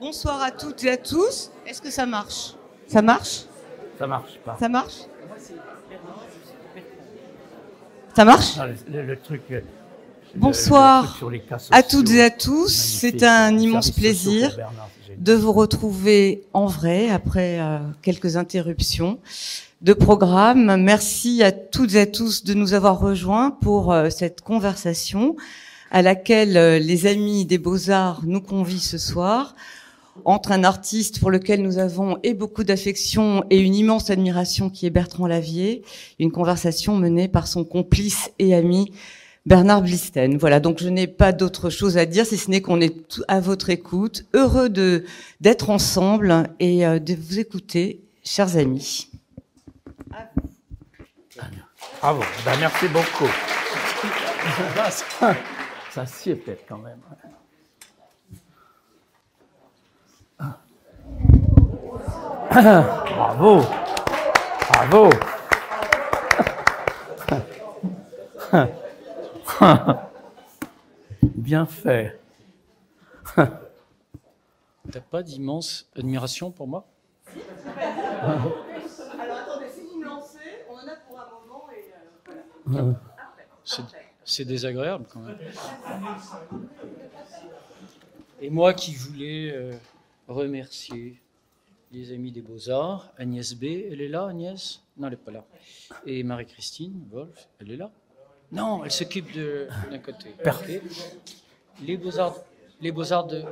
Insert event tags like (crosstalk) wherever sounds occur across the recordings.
Bonsoir à toutes et à tous. Est-ce que ça marche? Ça marche? Ça marche pas. Ça marche? Ça marche? Non, le, le truc. euh, le- Bonsoir le truc sur les cas à toutes et à tous. C'est un immense plaisir Bernard, de vous retrouver en vrai après euh, quelques interruptions de programme. Merci à toutes et à tous de nous avoir rejoints pour euh, cette conversation à laquelle euh, les amis des Beaux-Arts nous convient ce soir entre un artiste pour lequel nous avons et beaucoup d'affection et une immense admiration qui est Bertrand Lavier, une conversation menée par son complice et ami Bernard Blisten. Voilà, donc je n'ai pas d'autre chose à dire si ce n'est qu'on est à votre écoute, heureux de d'être ensemble et euh, de vous écouter, chers amis. Bravo. Ben, merci beaucoup. ça, (laughs) ça sied peut-être quand même. Bravo. Bravo. (laughs) Bien fait. T'as pas d'immense admiration pour moi (laughs) Alors attendez, si vous me lancez, on en a pour un moment C'est- C'est désagréable quand même. Et moi qui voulais euh, remercier les amis des Beaux-Arts, Agnès B, elle est là, Agnès? Non, elle n'est pas là. Et Marie-Christine Wolf, elle est là? Non, elle s'occupe de- d'un côté. Parfait. Les Beaux-Arts les Beaux-Arts de,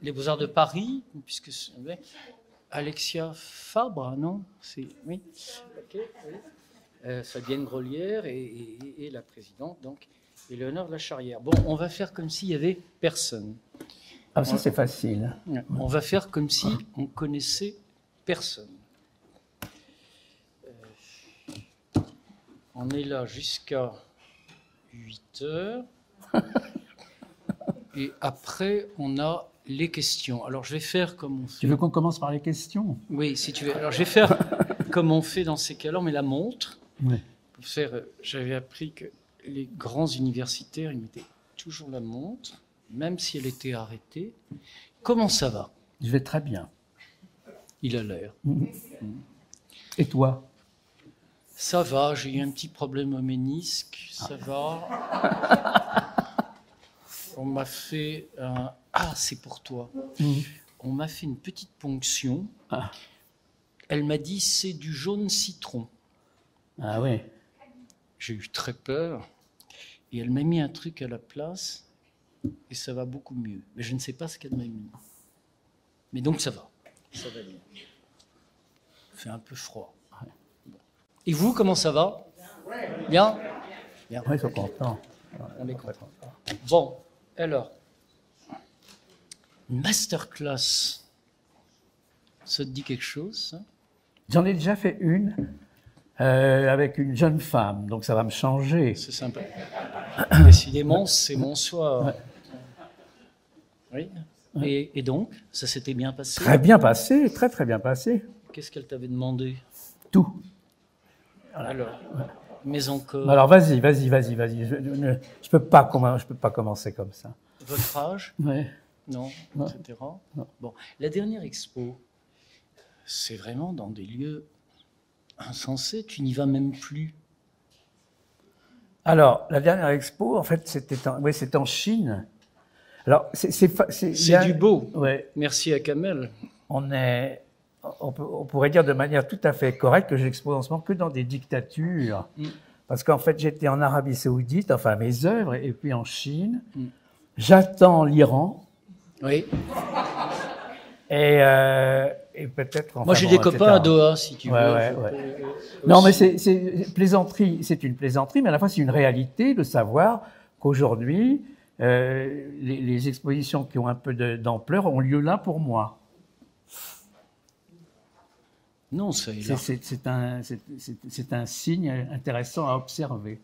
les Beaux-Arts de Paris, puisque. Alexia Fabre, non? C'est oui. Euh, Fabienne Grolière et, et- et la présidente, donc Éléonore de la Charrière. Bon, on va faire comme s'il y avait personne. Ah, ça, c'est facile. On va faire comme si on connaissait personne. Euh, on est là jusqu'à 8 heures. Et après, on a les questions. Alors, je vais faire comme on fait. Tu veux qu'on commence par les questions? Oui, si tu veux. Alors, je vais faire comme on fait dans ces cas-là, on met la montre. J'avais appris que les grands universitaires, ils mettaient toujours la montre, même si elle était arrêtée. Comment ça va? Je vais très bien. Il a l'air. Et toi? Ça va, j'ai eu un petit problème au ménisque, ça va. (laughs) On m'a fait un... Ah, c'est pour toi. On m'a fait une petite ponction. Ah. Elle m'a dit c'est du jaune citron. Ah oui. J'ai eu très peur. Et elle m'a mis un truc à la place et ça va beaucoup mieux. Mais je ne sais pas ce qu'elle m'a mis. Mais donc ça va. Ça va bien. Il fait un peu froid. Et vous, comment ça va? Bien? Bien. Oui, ils sont contents. On est content. Bon, alors, une masterclass, ça te dit quelque chose ça? J'en ai déjà fait une euh, avec une jeune femme, donc ça va me changer. C'est sympa. (coughs) Décidément, c'est mon soir. Oui. Et, et donc, ça s'était bien passé? Très bien passé, très très bien passé. Qu'est-ce qu'elle t'avait demandé? Tout. Alors, mais encore, Alors vas-y, vas-y, vas-y, vas-y. Je ne je peux, pas je peux pas commencer comme ça. votre âge? Non, Non. etc. Non. Bon, la dernière expo, c'est vraiment dans des lieux insensés. Tu n'y vas même plus. Alors, la dernière expo, en fait, c'était en, Chine. Alors, c'est a- du beau. Ouais, Merci à Kamel. on est, on, peut- on pourrait dire de manière tout à fait correcte que j'expose en ce moment que dans des dictatures. Mm. Parce qu'en fait, j'étais en Arabie Saoudite, enfin mes œuvres, et puis en Chine. Mm. J'attends l'Iran Oui. et, euh, et peut-être. enfin Moi, j'ai bon, des etc. copains à Doha, si tu veux. Ouais, ouais, Je ouais. peux, euh, Non, mais c'est plaisanterie, c'est une plaisanterie, mais à la fois c'est une réalité de savoir qu'aujourd'hui, euh, les, les expositions qui ont un peu d'ampleur ont lieu là pour moi. Non, C'est- un, signe intéressant à observer.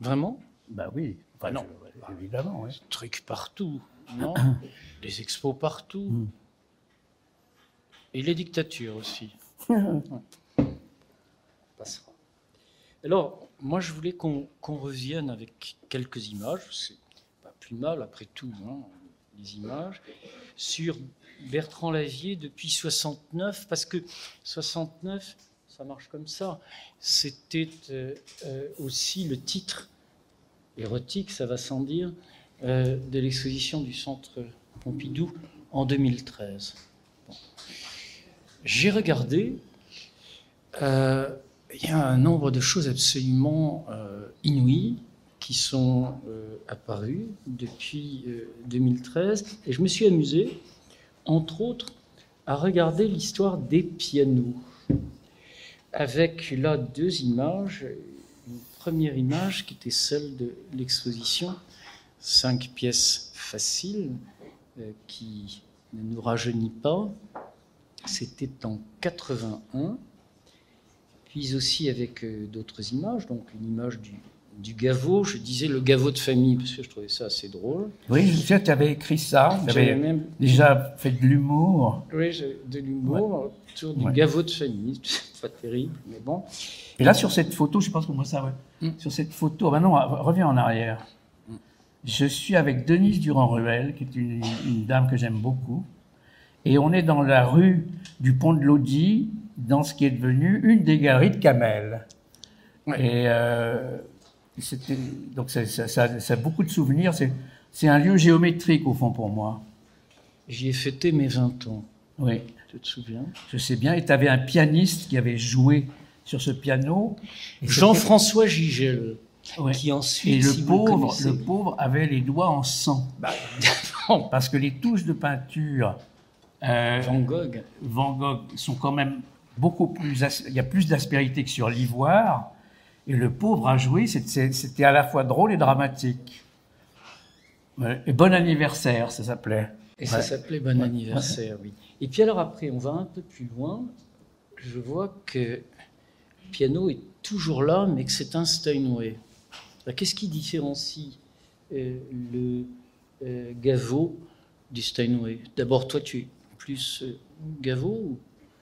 Vraiment? Bah oui, enfin, non. je- évidemment. oui. Trucs partout, non? (clears throat) Des expos partout. Mm. Et les dictatures aussi. (laughs) Ouais. Passera. Alors, moi, je voulais qu'on revienne avec quelques images. C'est pas plus mal, après tout, hein, les images, sur Bertrand Lavier depuis 69, parce que 69, ça marche comme ça. C'était euh, euh, aussi le titre érotique, ça va sans dire, euh, de l'exposition du Centre Pompidou en 2013. J'ai regardé, il y a un nombre de choses absolument inouïes qui sont apparues depuis 2013, et je me suis amusé, entre autres, à regarder l'histoire des pianos avec là deux images. Une première image qui était celle de l'exposition, cinq pièces faciles euh, qui ne nous rajeunit pas. C'était en 81. Puis aussi avec euh, d'autres images, donc une image du, du gaveau. Je disais le gaveau de famille parce que je trouvais ça assez drôle. Oui, je sais tu avais écrit ça. Tu avais même déjà fait de l'humour. Oui, de l'humour autour du gaveau de famille. (laughs) pas terrible, mais bon. Et là, sur cette photo, je pense qu'on voit ça, ouais. Sur cette photo, maintenant, reviens en arrière. Mm. Je suis avec Denise Durand-Ruel, qui est une, dame que j'aime beaucoup. Et on est dans la rue du Pont de Lodi, dans ce qui est devenu une des galeries de Camel. Et euh, donc ça, ça, a beaucoup de souvenirs. C'est un lieu géométrique au fond pour moi. J'y ai fêté mes 20 ans. Oui. Tu te souviens? Je sais bien. Et tu avais un pianiste qui avait joué sur ce piano. Jean-François Gigel. Qui ensuite, et le pauvre, le, pauvre avait les doigts en sang. Bah, (laughs) Parce que les touches de peinture euh, Van Gogh. Van Gogh sont quand même beaucoup plus. Il y a plus d'aspérité que sur l'ivoire. Et le pauvre a joué, c'était à la fois drôle et dramatique. Et bon anniversaire, ça s'appelait. Et ça s'appelait Bon anniversaire, oui. Et puis alors après, on va un peu plus loin. Je vois que le piano est toujours là, mais que c'est un Steinway. Qu'est-ce qui différencie euh, le euh, Gaveau du Steinway? D'abord, toi, tu es plus euh, Gaveau ou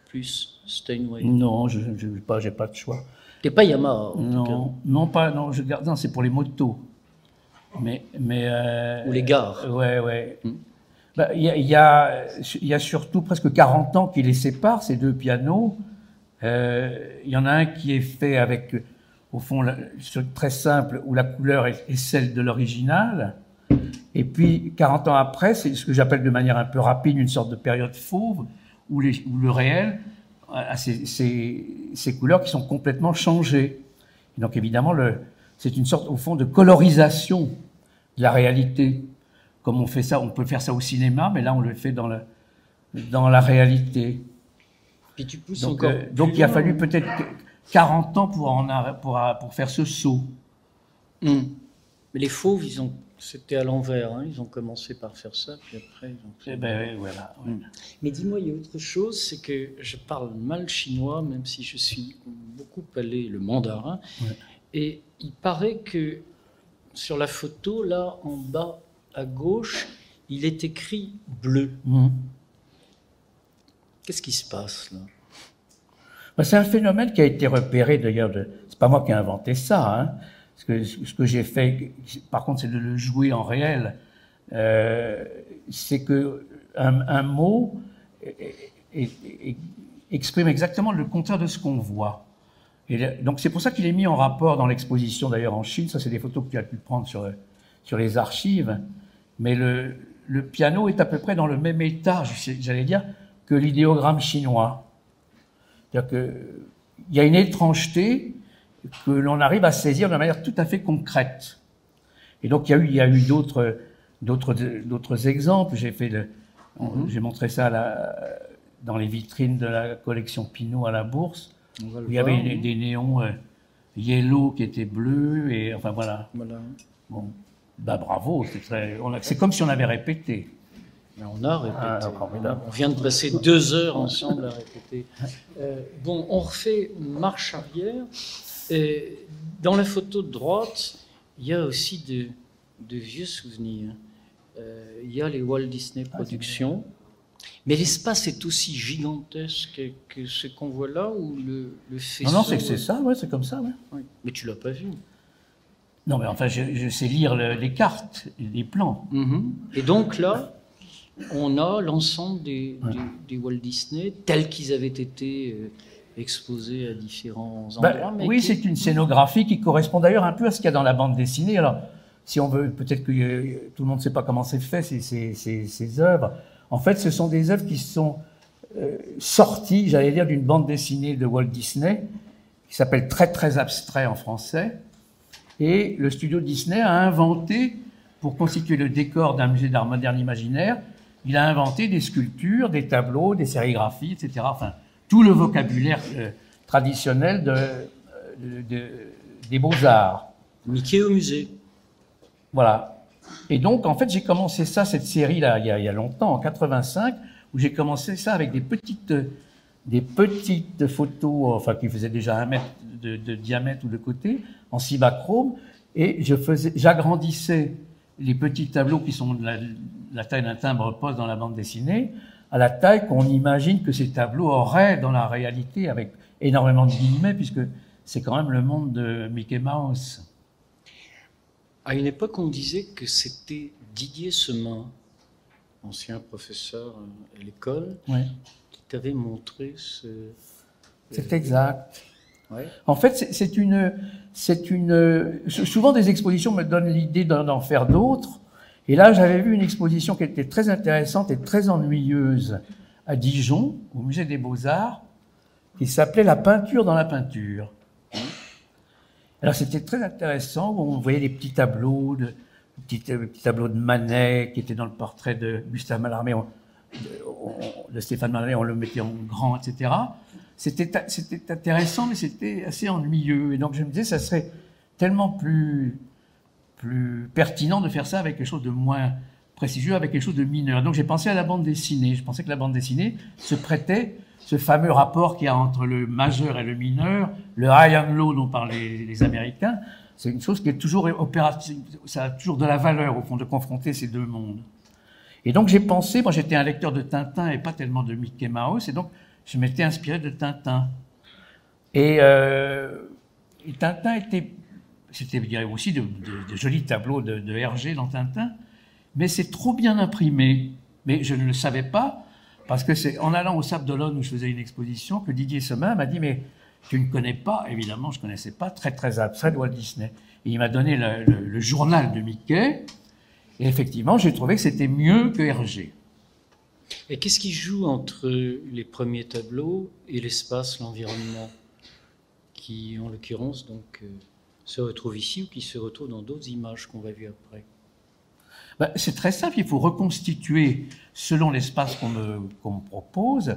plus Steinway? Non, je n'ai pas, pas de choix. T'es pas Yamaha Non, non, pas, non, je garde, non, c'est pour les motos. Mais, mais, euh, Ou les gares. Ouais, ouais. Hmm. Bah, il y, y, a, y, a, surtout presque 40 ans qui les séparent, ces deux pianos. Euh, il y en a un qui est fait avec, au fond, très simple, où la couleur est, celle de l'original. Et puis, 40 ans après, c'est ce que j'appelle de manière un peu rapide une sorte de période fauve, où, les, où le réel a ces, ces, ces, couleurs qui sont complètement changées. Et donc, évidemment, c'est une sorte, au fond, de colorisation de la réalité comme on fait ça, on peut faire ça au cinéma, mais là on le fait dans, la réalité. Puis tu pousses donc, encore euh, donc il a fallu peut-être 40 ans pour, en, pour, pour faire ce saut. Hmm. Mais les fauves, ils ont, c'était à l'envers. Hein. Ils ont commencé par faire ça, puis après ils ont. Eh ben, voilà. Hmm. Mais dis-moi, il y a autre chose, c'est que je parle mal chinois, même si je suis beaucoup allé le mandarin. Et il paraît que sur la photo, là en bas à gauche, il est écrit bleu. Mmh. Qu'est-ce qui se passe là? Bah, C'est un phénomène qui a été repéré d'ailleurs. De... C'est pas moi qui ai inventé ça. Hein. Ce que, j'ai fait, par contre, c'est de le jouer en réel. Euh, c'est que un, mot exprime exactement le contraire de ce qu'on voit. Donc c'est pour ça qu'il est mis en rapport dans l'exposition d'ailleurs en Chine. Ça, c'est des photos que tu as pu prendre sur, sur les archives mais le, le, piano est à peu près dans le même état, j'allais dire, que l'idéogramme chinois. C'est-à-dire qu'il y a une étrangeté que l'on arrive à saisir de manière tout à fait concrète. Et donc il y a eu, il y a eu d'autres, d'autres, d'autres exemples. J'ai fait le, mhm. j'ai montré ça dans les vitrines de la collection Pinot à la Bourse. Où il y avait des, des, néons euh, yellow qui étaient bleus et enfin voilà. voilà. Bon. Bah bravo, c'est comme si on avait répété. on a répété. Ah, on vient de passer deux heures ensemble à répéter. Euh, bon, on refait marche arrière. Et dans la photo de droite, il y a aussi de, vieux souvenirs. Euh, il y a les Walt Disney ah, Productions. Mais l'espace est aussi gigantesque que ce qu'on voit là ou le, le faisceau Non, non, c'est c'est ça, ouais, c'est comme ça. Ouais. Oui. Mais tu l'as pas vu. Non, mais enfin, je, je sais lire le- les cartes, les plans. Mhm. Et donc là, on a l'ensemble des, Ouais. des- des Walt Disney tels qu'ils avaient été euh, exposés à différents Bah, endroits. mais oui, qui- c'est une scénographie qui correspond d'ailleurs un peu à ce qu'il y a dans la bande dessinée. Alors, si on veut, peut-être que euh, tout le monde ne sait pas comment c'est fait, ces, ces, ces, ces œuvres. En fait, ce sont des œuvres qui sont euh, sorties, j'allais dire, d'une bande dessinée de Walt Disney, qui s'appelle Très très abstrait en français. Et le studio Disney a inventé, pour constituer le décor d'un musée d'art moderne imaginaire, il a inventé des sculptures, des tableaux, des sérigraphies, etc. Enfin, tout le vocabulaire euh, traditionnel de, de- de- des beaux-arts. Mickey au musée. Voilà. Et donc, en fait, j'ai commencé ça, cette série-là, il, y a- il y a longtemps, en 85, où j'ai commencé ça avec des petites, des petites photos, enfin, qui faisaient déjà un mètre de, de diamètre ou de côté, en cibachrome, et je faisais, j'agrandissais les petits tableaux qui sont de la, la taille d'un timbre-poste dans la bande dessinée, à la taille qu'on imagine que ces tableaux auraient dans la réalité, avec énormément de guillemets, puisque c'est quand même le monde de Mickey Mouse. À une époque, on disait que c'était Didier Semin, ancien professeur euh, à l'école, Ouais. qui t'avait montré ce. C'est exact. Ouais. En fait, c'est- une, c'est une. Souvent, des expositions me donnent l'idée d'en faire d'autres. Et là, j'avais vu une exposition qui était très intéressante et très ennuyeuse à Dijon, au musée des Beaux-Arts, qui s'appelait La peinture dans la peinture. Alors, c'était très intéressant. On voyait des petits tableaux, de, petits, euh, petits tableaux de Manet qui étaient dans le portrait de Gustave Mallarmé, on- de, de Stéphane Mallarmé, on le mettait en grand, etc. C'était intéressant, mais c'était assez ennuyeux. Et donc, je me disais, ça serait tellement plus, plus pertinent de faire ça avec quelque chose de moins prestigieux, avec quelque chose de mineur. Donc, j'ai pensé à la bande dessinée. Je pensais que la bande dessinée se prêtait ce fameux rapport qu'il y a entre le majeur et le mineur, le high and low dont parlent les, Américains. C'est une chose qui est toujours opérative, ça a toujours de la valeur au fond de confronter ces deux mondes. Et donc j'ai pensé, moi j'étais un lecteur de Tintin et pas tellement de Mickey Mouse, et donc je m'étais inspiré de Tintin. Et, euh, et Tintin était, c'était aussi de, de- de jolis tableaux de, Hergé dans Tintin, mais c'est trop bien imprimé. Mais je ne le savais pas parce que c'est en allant au Sable d'Olonne où je faisais une exposition que Didier Semin m'a dit mais tu ne connais pas, évidemment je connaissais pas, très très abstrait de Walt Disney. Et il m'a donné le journal de Mickey et effectivement j'ai trouvé que c'était mieux que Hergé. Et qu'est-ce qui joue entre les premiers tableaux et l'espace, l'environnement, qui en l'occurrence donc euh, se retrouve ici ou qui se retrouve dans d'autres images qu'on va voir après Ben, c'est très simple, il faut reconstituer, selon l'espace qu'on me, propose,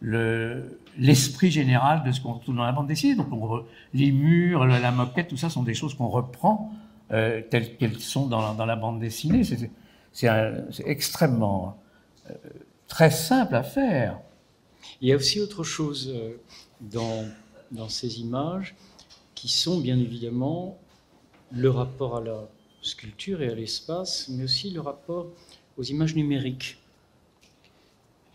le- l'esprit général de ce qu'on retrouve dans la bande dessinée. Donc, on les murs, la, moquette, tout ça sont des choses qu'on reprend euh, telles qu'elles sont dans, la- dans la bande dessinée. C'est- extrêmement euh, très simple à faire. Il y a aussi autre chose euh, dans, dans ces images qui sont bien évidemment le rapport à la sculpture et à l'espace, mais aussi le rapport aux images numériques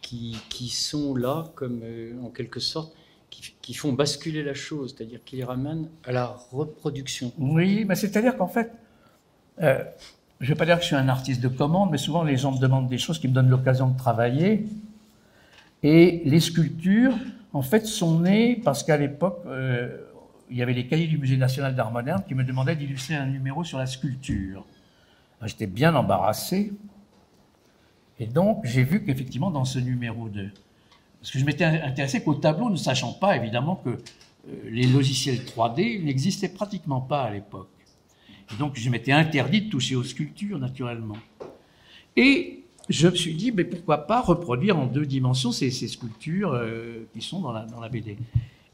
qui, qui sont là comme euh, en quelque sorte qui, qui font basculer la chose, c'est-à-dire qui les ramènent à la reproduction. Oui, mais c'est-à-dire qu'en fait, euh, je ne vais pas dire que je suis un artiste de commande, mais souvent les gens me demandent des choses qui me donnent l'occasion de travailler. Et les sculptures, en fait, sont nées parce qu'à l'époque, euh, il y avait les cahiers du Musée national d'art moderne qui me demandaient d'illustrer un numéro sur la sculpture. Alors, J'étais bien embarrassé. Et donc, j'ai vu qu'effectivement, dans ce numéro 2, parce que je m'étais intéressé qu'au tableau, ne sachant pas évidemment que euh, les logiciels 3D n'existaient pratiquement pas à l'époque. Et donc, je m'étais interdit de toucher aux sculptures, naturellement. Et je me suis dit, mais pourquoi pas reproduire en deux dimensions ces, sculptures euh, qui sont dans la BD.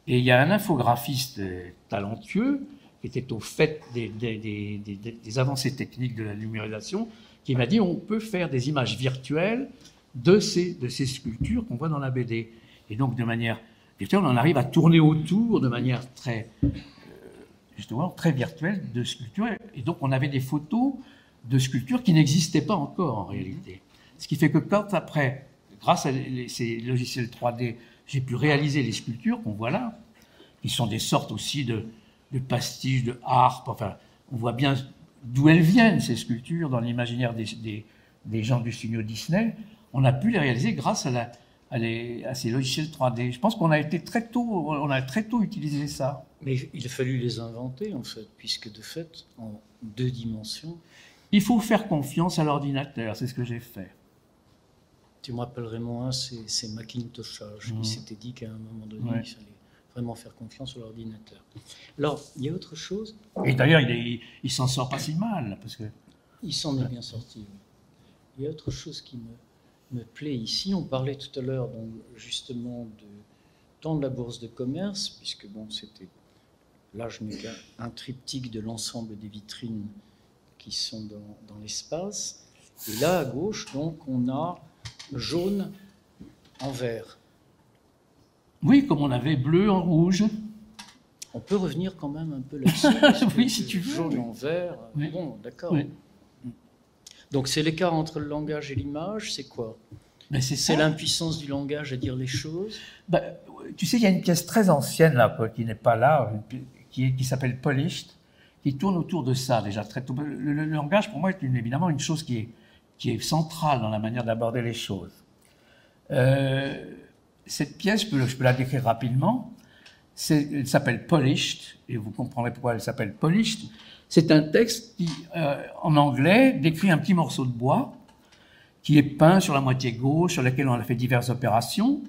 Et il y a un infographiste talentueux qui était au fait des avancées techniques de la numérisation, qui m'a dit on peut faire des images virtuelles de ces, de ces sculptures qu'on voit dans la BD. Et donc, de manière virtuelle, on en arrive à tourner autour de manière très, euh, justement, très virtuelle de sculptures. Et donc, on avait des photos de sculptures qui n'existaient pas encore en réalité. Ce qui fait que quand après, grâce à ces logiciels 3D, j'ai pu réaliser les sculptures qu'on voit là, qui sont des sortes aussi de, de pastiches, de harpes. Enfin, on voit bien d'où elles viennent, ces sculptures, dans l'imaginaire des, des, des, gens du studio Disney. On a pu les réaliser grâce à, la, à, les, à ces logiciels 3D. Je pense qu'on a été très tôt, on a très tôt utilisé ça. Mais il a fallu les inventer, en fait, puisque de fait, en deux dimensions. Il faut faire confiance à l'ordinateur, c'est ce que j'ai fait. Tu me rappellerais moins ces Macintoshage mmh. qui s'étaient dit qu'à un moment donné, il fallait vraiment faire confiance à l'ordinateur. Alors, il y a autre chose? Et d'ailleurs, il, il s'en sort pas si mal. Parce que... Il s'en est bien sorti. Il y a autre chose qui me, me plaît ici. On parlait tout à l'heure, justement, de, tant de la bourse de commerce, puisque bon, c'était. Là, je mets un triptyque de l'ensemble des vitrines qui sont dans, dans l'espace. Et là, à gauche, donc, on a jaune en vert. Oui, comme on avait bleu en rouge. On peut revenir quand même un peu là-dessus. (laughs) oui, si tu veux. Jaune en vert. Bon, d'accord. Donc c'est l'écart entre le langage et l'image, c'est quoi? Ben, C'est l'impuissance du langage à dire les choses? Ben, Tu sais, il y a une pièce très ancienne là, qui n'est pas là, qui, qui s'appelle Polished, qui tourne autour de ça déjà. Très le, le, langage, pour moi, est évidemment une chose qui est, qui est centrale dans la manière d'aborder les choses. Euh, cette pièce, je peux, la décrire rapidement. Elle s'appelle Polished, et vous comprendrez pourquoi elle s'appelle Polished. C'est un texte qui, euh, en anglais, décrit un petit morceau de bois qui est peint sur la moitié gauche, sur lequel on a fait diverses opérations.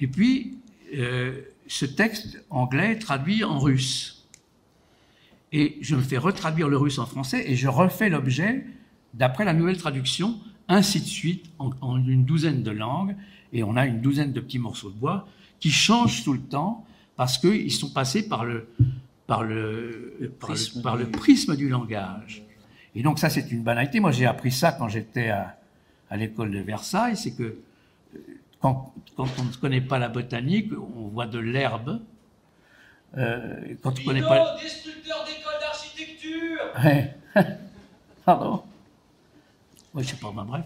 Et puis, euh, ce texte anglais est traduit en russe. Et je me fais retraduire le russe en français et je refais l'objet d'après la nouvelle traduction, ainsi de suite, en, en une douzaine de langues et on a une douzaine de petits morceaux de bois qui changent tout le temps parce qu'ils sont passés par le, par le, par le, prisme du langage. Et donc ça, c'est une banalité. Moi, j'ai appris ça quand j'étais à, à l'école de Versailles, c'est que euh, quand, quand, on ne connaît pas la botanique, on voit de l'herbe. Euh, quand on connaît pas... destructeur d'école d'architecture ouais. (laughs) Pardon? Oui, je sais pas, ben, bref.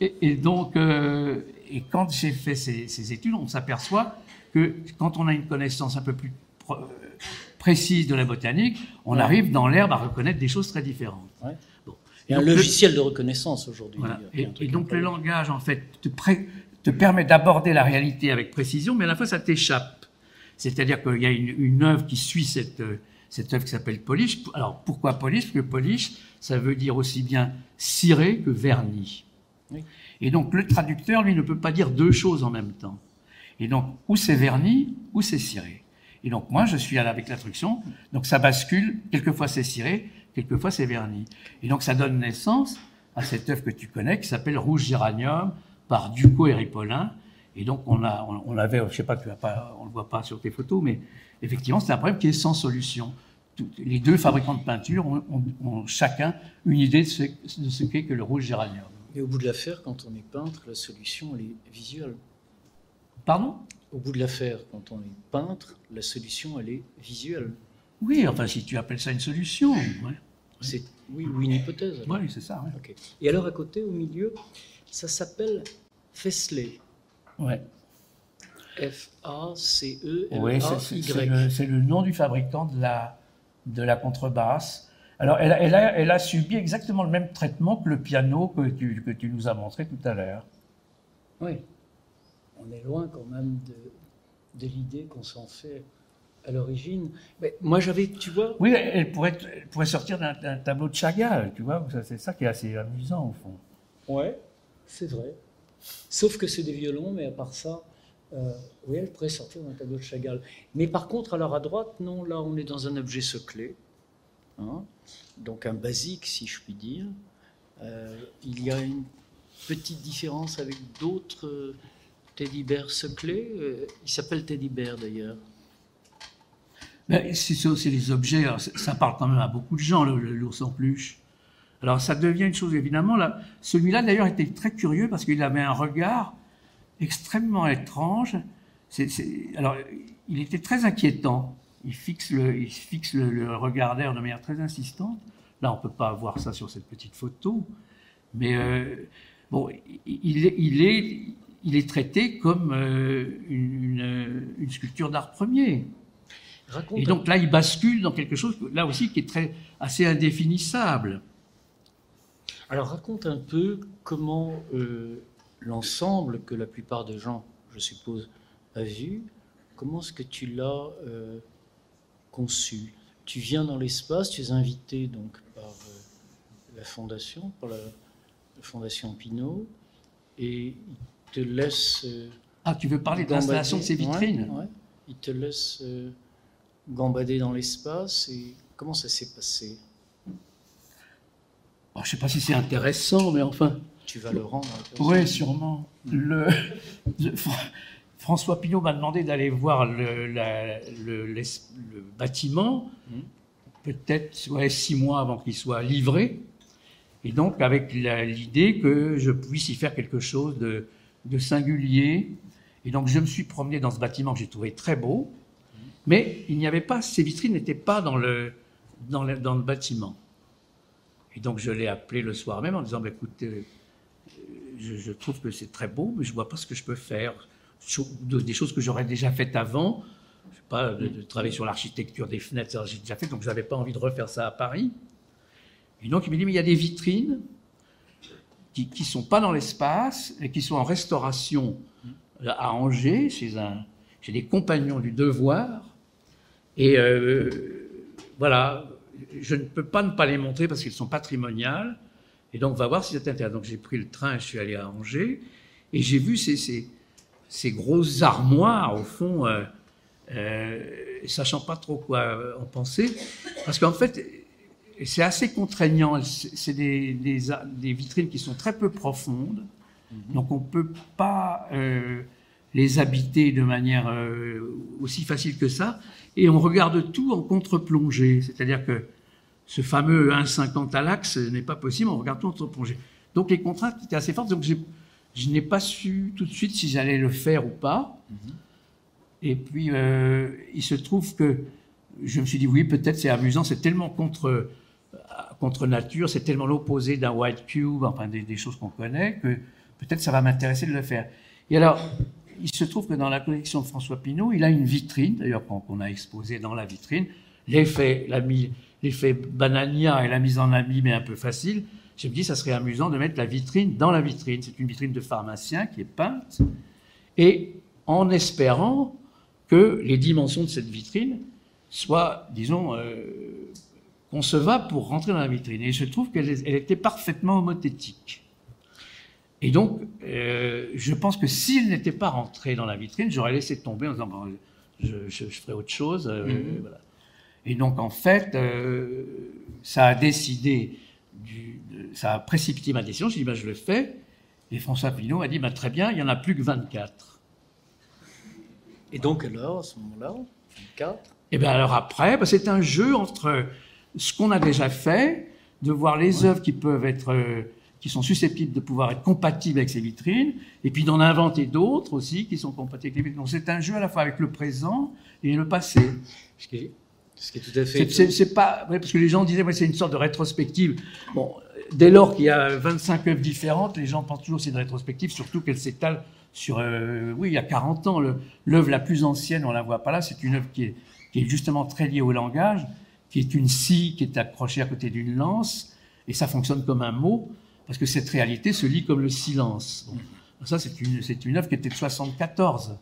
Et, et donc, euh, et quand j'ai fait ces, études, on s'aperçoit que quand on a une connaissance un peu plus précise de la botanique, on arrive dans l'herbe à reconnaître des choses très différentes. Il y a un logiciel de reconnaissance aujourd'hui. Et, donc le langage, en fait, te, te permet d'aborder la réalité avec précision, mais à la fois ça t'échappe. C'est-à-dire qu'il y a une, une, œuvre qui suit cette, cette œuvre qui s'appelle polish. Alors pourquoi polish? Parce que polish, ça veut dire aussi bien ciré que verni. Oui. Et donc le traducteur, lui, ne peut pas dire deux choses en même temps. Et donc, ou c'est verni, ou c'est ciré. Et donc moi, je suis avec la traduction, donc ça bascule, quelquefois c'est ciré, quelquefois c'est verni. Et donc ça donne naissance à cette œuvre que tu connais, qui s'appelle Rouge Géranium, par Ducot et Ripollin. Et donc on a, on, avait, je sais pas, tu as pas, on le voit pas sur tes photos, mais effectivement c'est un problème qui est sans solution. Les deux fabricants de peinture ont, ont chacun une idée de ce qu'est que le rouge géranium. Et au bout de l'affaire, quand on est peintre, la solution, elle est visuelle. Pardon? Au bout de l'affaire, quand on est peintre, la solution, elle est visuelle. Oui, enfin, si tu appelles ça une solution. C'est, oui, ou une hypothèse. Oui, c'est ça. Et alors, à côté, au milieu, ça s'appelle Fesley. Ouais. F-A-C-E-L-A-Y. Oui, c'est, le, nom du fabricant de la, de la contrebasse. Alors, elle, elle, a, elle, a, subi exactement le même traitement que le piano que tu, que tu nous as montré tout à l'heure. Oui. On est loin quand même de, de l'idée qu'on s'en fait à l'origine. Mais moi, j'avais, tu vois. Oui, elle pourrait, elle pourrait sortir d'un tableau de Chagall, tu vois. C'est ça qui est assez amusant, au fond. Ouais, c'est vrai. Sauf que c'est des violons, mais à part ça, euh, oui, elle pourrait sortir d'un tableau de Chagall. Mais par contre, alors à droite, non, là, on est dans un objet seclé. Hein donc un basique, si je puis dire. Euh, il y a une petite différence avec d'autres euh, teddy bears seclés. Euh, il s'appelle teddy bear d'ailleurs. C'est aussi les objets, ça parle quand même à beaucoup de gens, l'ours en peluche. Alors ça devient une chose, évidemment. Là, Celui-là, d'ailleurs, était très curieux parce qu'il avait un regard extrêmement étrange. alors, il était très inquiétant il fixe le, il fixe le, le regard d'air de manière très insistante. Là, on peut pas voir ça sur cette petite photo, mais euh, bon, il, est, il, est, il est traité comme euh, une, une, sculpture d'art premier. et donc là, il bascule dans quelque chose, là aussi, qui est très, assez indéfinissable. Alors raconte un peu comment euh, l'ensemble que la plupart des gens, je suppose, a vu, comment est-ce que tu l'as euh, conçu? Tu viens dans l'espace, tu es invité donc par euh, la fondation, par la, fondation Pinot, et il te laisse... ah, tu veux parler de l'installation de ces vitrines? Ouais, Il te laisse gambader dans l'espace, et comment ça s'est passé? Je ne sais pas si c'est intéressant, mais enfin. Tu vas le rendre. Oui, sûrement. Le, François Pinault m'a demandé d'aller voir le, le, bâtiment, hmm. peut-être ouais, six mois avant qu'il soit livré. Et donc, avec l'idée que je puisse y faire quelque chose de, de, singulier. Et donc, je me suis promené dans ce bâtiment que j'ai trouvé très beau. Hmm. Mais il n'y avait pas, ces vitrines n'étaient pas dans le, dans le, dans le bâtiment. Et donc je l'ai appelé le soir même en disant, bah, écoutez, je, trouve que c'est très beau, mais je ne vois pas ce que je peux faire. Des choses que j'aurais déjà faites avant, je sais pas, de, travailler sur l'architecture des fenêtres, j'ai déjà fait, donc je n'avais pas envie de refaire ça à Paris. Et donc il m'a dit, mais il y a des vitrines qui ne sont pas dans l'espace et qui sont en restauration à Angers, chez, un, chez des compagnons du devoir. Et euh, voilà, je ne peux pas ne pas les montrer parce qu'ils sont patrimoniales. Et donc, on va voir si c'est intéressant. Donc, j'ai pris le train, je suis allé à Angers, et j'ai vu ces, ces, ces, grosses armoires, au fond, euh, euh, sachant pas trop quoi en penser. Parce qu'en fait, c'est assez contraignant. C'est des, des, des, vitrines qui sont très peu profondes. Mhm. Donc, on ne peut pas euh, les habiter de manière aussi facile que ça et on regarde tout en contre-plongée. C'est-à-dire que ce fameux 1,50 à l'axe n'est pas possible, on regarde tout en contre-plongée. Donc les contraintes étaient assez fortes, donc je n'ai pas su tout de suite si j'allais le faire ou pas. Mm-hmm. Et puis, euh, il se trouve que je me suis dit, oui, peut-être c'est amusant, c'est tellement contre, contre nature, c'est tellement l'opposé d'un white cube, enfin des, des choses qu'on connaît, que peut-être ça va m'intéresser de le faire. Et alors, il se trouve que dans la collection de François Pinault, il a une vitrine, d'ailleurs qu'on a exposée dans la vitrine. L'effet, l'effet banania et la mise en abîme est un peu facile. Je me dis, ça serait amusant de mettre la vitrine dans la vitrine. C'est une vitrine de pharmacien qui est peinte. Et en espérant que les dimensions de cette vitrine soient, disons, euh, concevables pour rentrer dans la vitrine. Et je trouve qu'elle était parfaitement homothétique. Et donc, euh, je pense que s'il n'était pas rentré dans la vitrine, j'aurais laissé tomber en disant je, je, ferai autre chose. Euh, mhm. voilà. Et donc, en fait, euh, ça a décidé, du, ça a précipité ma décision. J'ai dit ben, je le fais. Et François Pinault a dit ben, très bien, il n'y en a plus que 24. Et donc, alors, à ce moment-là, 24 Et bien, alors après, ben, c'est un jeu entre ce qu'on a déjà fait, de voir les œuvres qui peuvent être qui sont susceptibles de pouvoir être compatibles avec ces vitrines, et puis d'en inventer d'autres aussi qui sont compatibles avec les vitrines. Donc c'est un jeu à la fois avec le présent et le passé. Ce qui est tout à fait. C'est pas parce que les gens disaient, ouais, c'est une sorte de rétrospective. Bon, dès lors qu'il y a 25 œuvres différentes, les gens pensent toujours que c'est une rétrospective, surtout qu'elle s'étale sur, euh, oui, il y a 40 ans. L'œuvre la plus ancienne, on la voit pas là, c'est une œuvre qui est, justement très liée au langage, qui est une scie qui est accrochée à côté d'une lance, et ça fonctionne comme un mot parce que cette réalité se lit comme le silence. Ça, c'est une, une œuvre qui était de 74.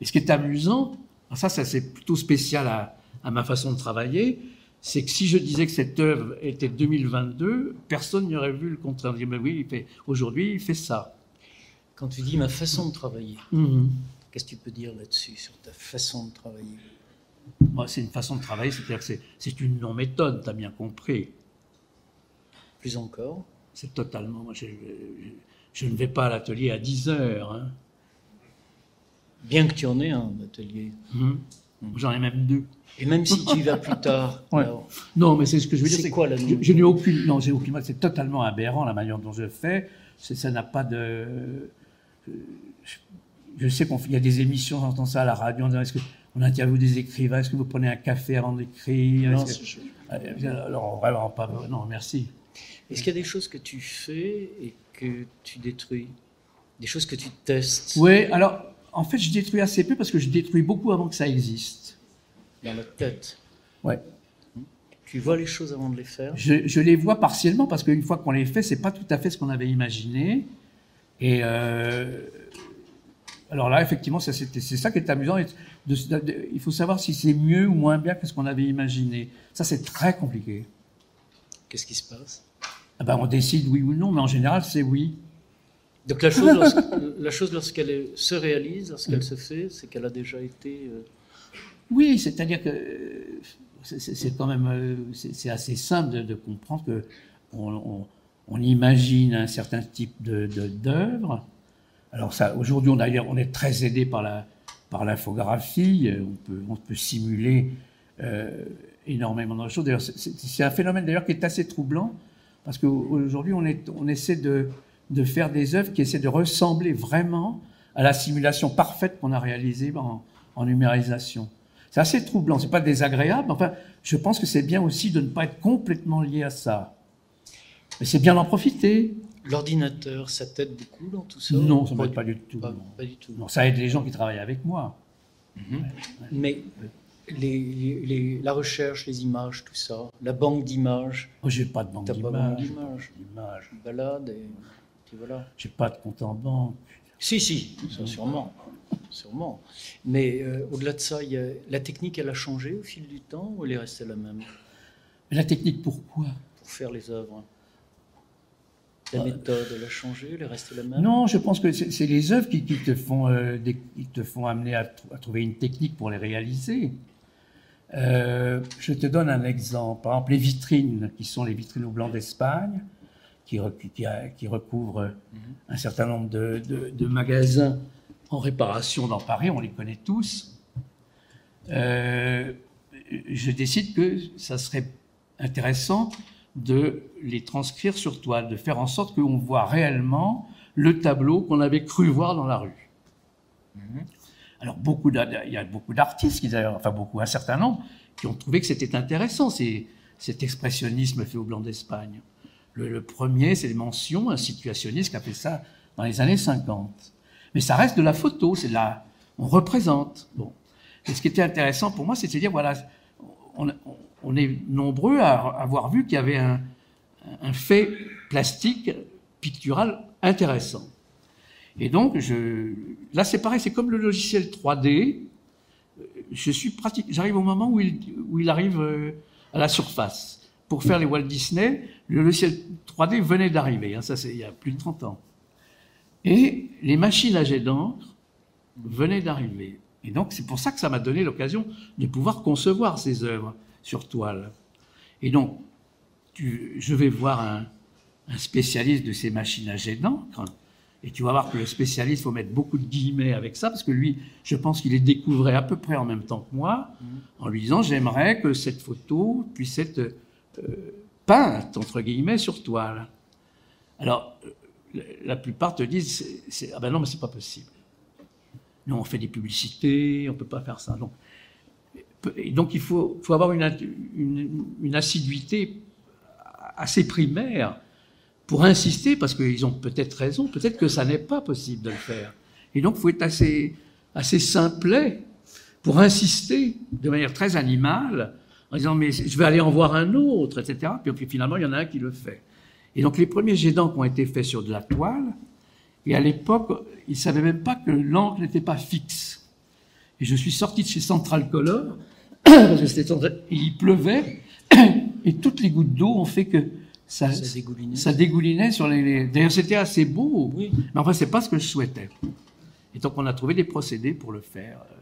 Et ce qui est amusant, ça, ça c'est plutôt spécial à, à, ma façon de travailler, c'est que si je disais que cette œuvre était 2022, personne n'y aurait vu le contraire. Mais oui, aujourd'hui, il fait ça. Quand tu dis ma façon de travailler, mhm. qu'est-ce que tu peux dire là-dessus, sur ta façon de travailler? Moi, c'est une façon de travailler, c'est-à-dire que c'est, c'est une non-méthode, tu as bien compris. Plus encore c'est totalement. je, je, ne vais pas à l'atelier à 10 heures. Hein. Bien que tu en aies un atelier. Hum. J'en ai même deux. Et même si tu y vas plus tard. (laughs) non, mais c'est ce que je veux dire. C'est quoi la Je, je n'ai aucune. Non, j'ai aucune. C'est totalement aberrant la manière dont je fais. Ça n'a pas de. Je, sais qu'il y a des émissions, j'entends ça à la radio, en disant est-ce qu'on interviewe des écrivains, est-ce que vous prenez un café avant d'écrire? Euh, alors, vraiment pas. Non, merci. Est-ce qu'il y a des choses que tu fais et que tu détruis? Des choses que tu testes? Oui, alors, en fait, je détruis assez peu parce que je détruis beaucoup avant que ça existe. Dans la tête Ouais. Tu vois les choses avant de les faire? Je, je les vois partiellement parce qu'une fois qu'on les fait, c'est pas tout à fait ce qu'on avait imaginé. Et euh, alors là, effectivement, c'est ça qui est amusant. il faut savoir si c'est mieux ou moins bien que ce qu'on avait imaginé. Ça, c'est très compliqué. Qu'est-ce qui se passe? Ah ben, On décide oui ou non, mais en général, c'est oui. Donc la chose, (laughs) la chose lorsqu'elle se réalise, lorsqu'elle se fait, c'est qu'elle a déjà été... Euh, oui, c'est-à-dire que c'est quand même euh, c'est assez simple de, comprendre que on, imagine un certain type de d'œuvre. Alors ça, aujourd'hui, on, on est très aidé par la par l'infographie. On peut on peut simuler euh, énormément de choses. D'ailleurs, c'est un phénomène d'ailleurs qui est assez troublant parce qu'aujourd'hui, on, on essaie de, de faire des œuvres qui essaient de ressembler vraiment à la simulation parfaite qu'on a réalisée en, en numérisation. C'est assez troublant, c'est pas désagréable, enfin, je pense que c'est bien aussi de ne pas être complètement lié à ça. Mais c'est bien d'en profiter. L'ordinateur, ça t'aide beaucoup dans tout ça Non, ça m'aide pas, du tout? Pas, du tout. Non, ça aide les gens qui travaillent avec moi. Mhm. Mais les, la recherche, les images, tout ça, la banque d'images. Oh, j'ai pas de banque d'images. pas de d'images. Balade et, et voilà. J'ai pas de compte en banque. Si, si, ça sûrement. sûrement. Mais euh, au-delà de ça, la technique, elle a changé au fil du temps ou elle est restée la même? La technique, pourquoi? Pour faire les œuvres. La euh, méthode, elle a changé, elle est restée la même? Non, je pense que c'est les œuvres qui, te font, euh, qui te font amener à, trouver une technique pour les réaliser. je te donne un exemple. Par exemple, les vitrines, qui sont les vitrines au blanc d'Espagne, qui, qui, recouvre mhm. un certain nombre de, magasins en réparation dans Paris, on les connaît tous. Euh, je décide que ça serait intéressant de les transcrire sur toile, de faire en sorte qu'on voit réellement le tableau qu'on avait cru voir dans la rue. Mhm. Alors, beaucoup il y a beaucoup d'artistes, enfin beaucoup, un certain nombre, qui ont trouvé que c'était intéressant, cet expressionnisme fait au blanc d'Espagne. Le, premier, c'est les mentions, un situationniste qui a fait ça dans les années 50. Mais ça reste de la photo, c'est là, on représente. Bon. Et ce qui était intéressant pour moi, c'est de dire, voilà, on, est nombreux à avoir vu qu'il y avait un, fait plastique, pictural intéressant. Et donc, là, c'est pareil, c'est comme le logiciel 3D. Je suis pratique, j'arrive au moment où il, où il arrive euh, à la surface pour faire les Walt Disney, le logiciel 3D venait d'arriver, hein, ça c'est il y a plus de 30 ans. Et les machines à jet d'encre venaient d'arriver. Et donc c'est pour ça que ça m'a donné l'occasion de pouvoir concevoir ces œuvres sur toile. Et donc, je vais voir un, spécialiste de ces machines à jet d'encre, et tu vas voir que le spécialiste, faut mettre beaucoup de guillemets avec ça, parce que lui, je pense qu'il les découvrait à peu près en même temps que moi, mmh. en lui disant, j'aimerais que cette photo puisse être euh, peinte, entre guillemets, sur toile. Alors, la plupart te disent, ah ben non, mais c'est pas possible. Nous, on fait des publicités, on peut pas faire ça. Donc, donc il faut, avoir une, une, assiduité assez primaire pour insister, parce qu'ils ont peut-être raison, peut-être que ça n'est pas possible de le faire. Et donc, il faut être assez, assez simplet pour insister de manière très animale en disant mais je vais aller en voir un autre, etc. Puis, finalement, il y en a un qui le fait. Et donc les premiers jets d'encre ont été faits sur de la toile. Et à l'époque, ils ne savaient même pas que l'encre n'était pas fixe. Et je suis sorti de chez Central Color, (coughs) parce que c'était il pleuvait, (coughs) et toutes les gouttes d'eau ont fait que ça, ça, dégoulinait. sur les. D'ailleurs, c'était assez beau, oui. mais enfin, c'est pas ce que je souhaitais. Et donc, on a trouvé des procédés pour le faire. Euh,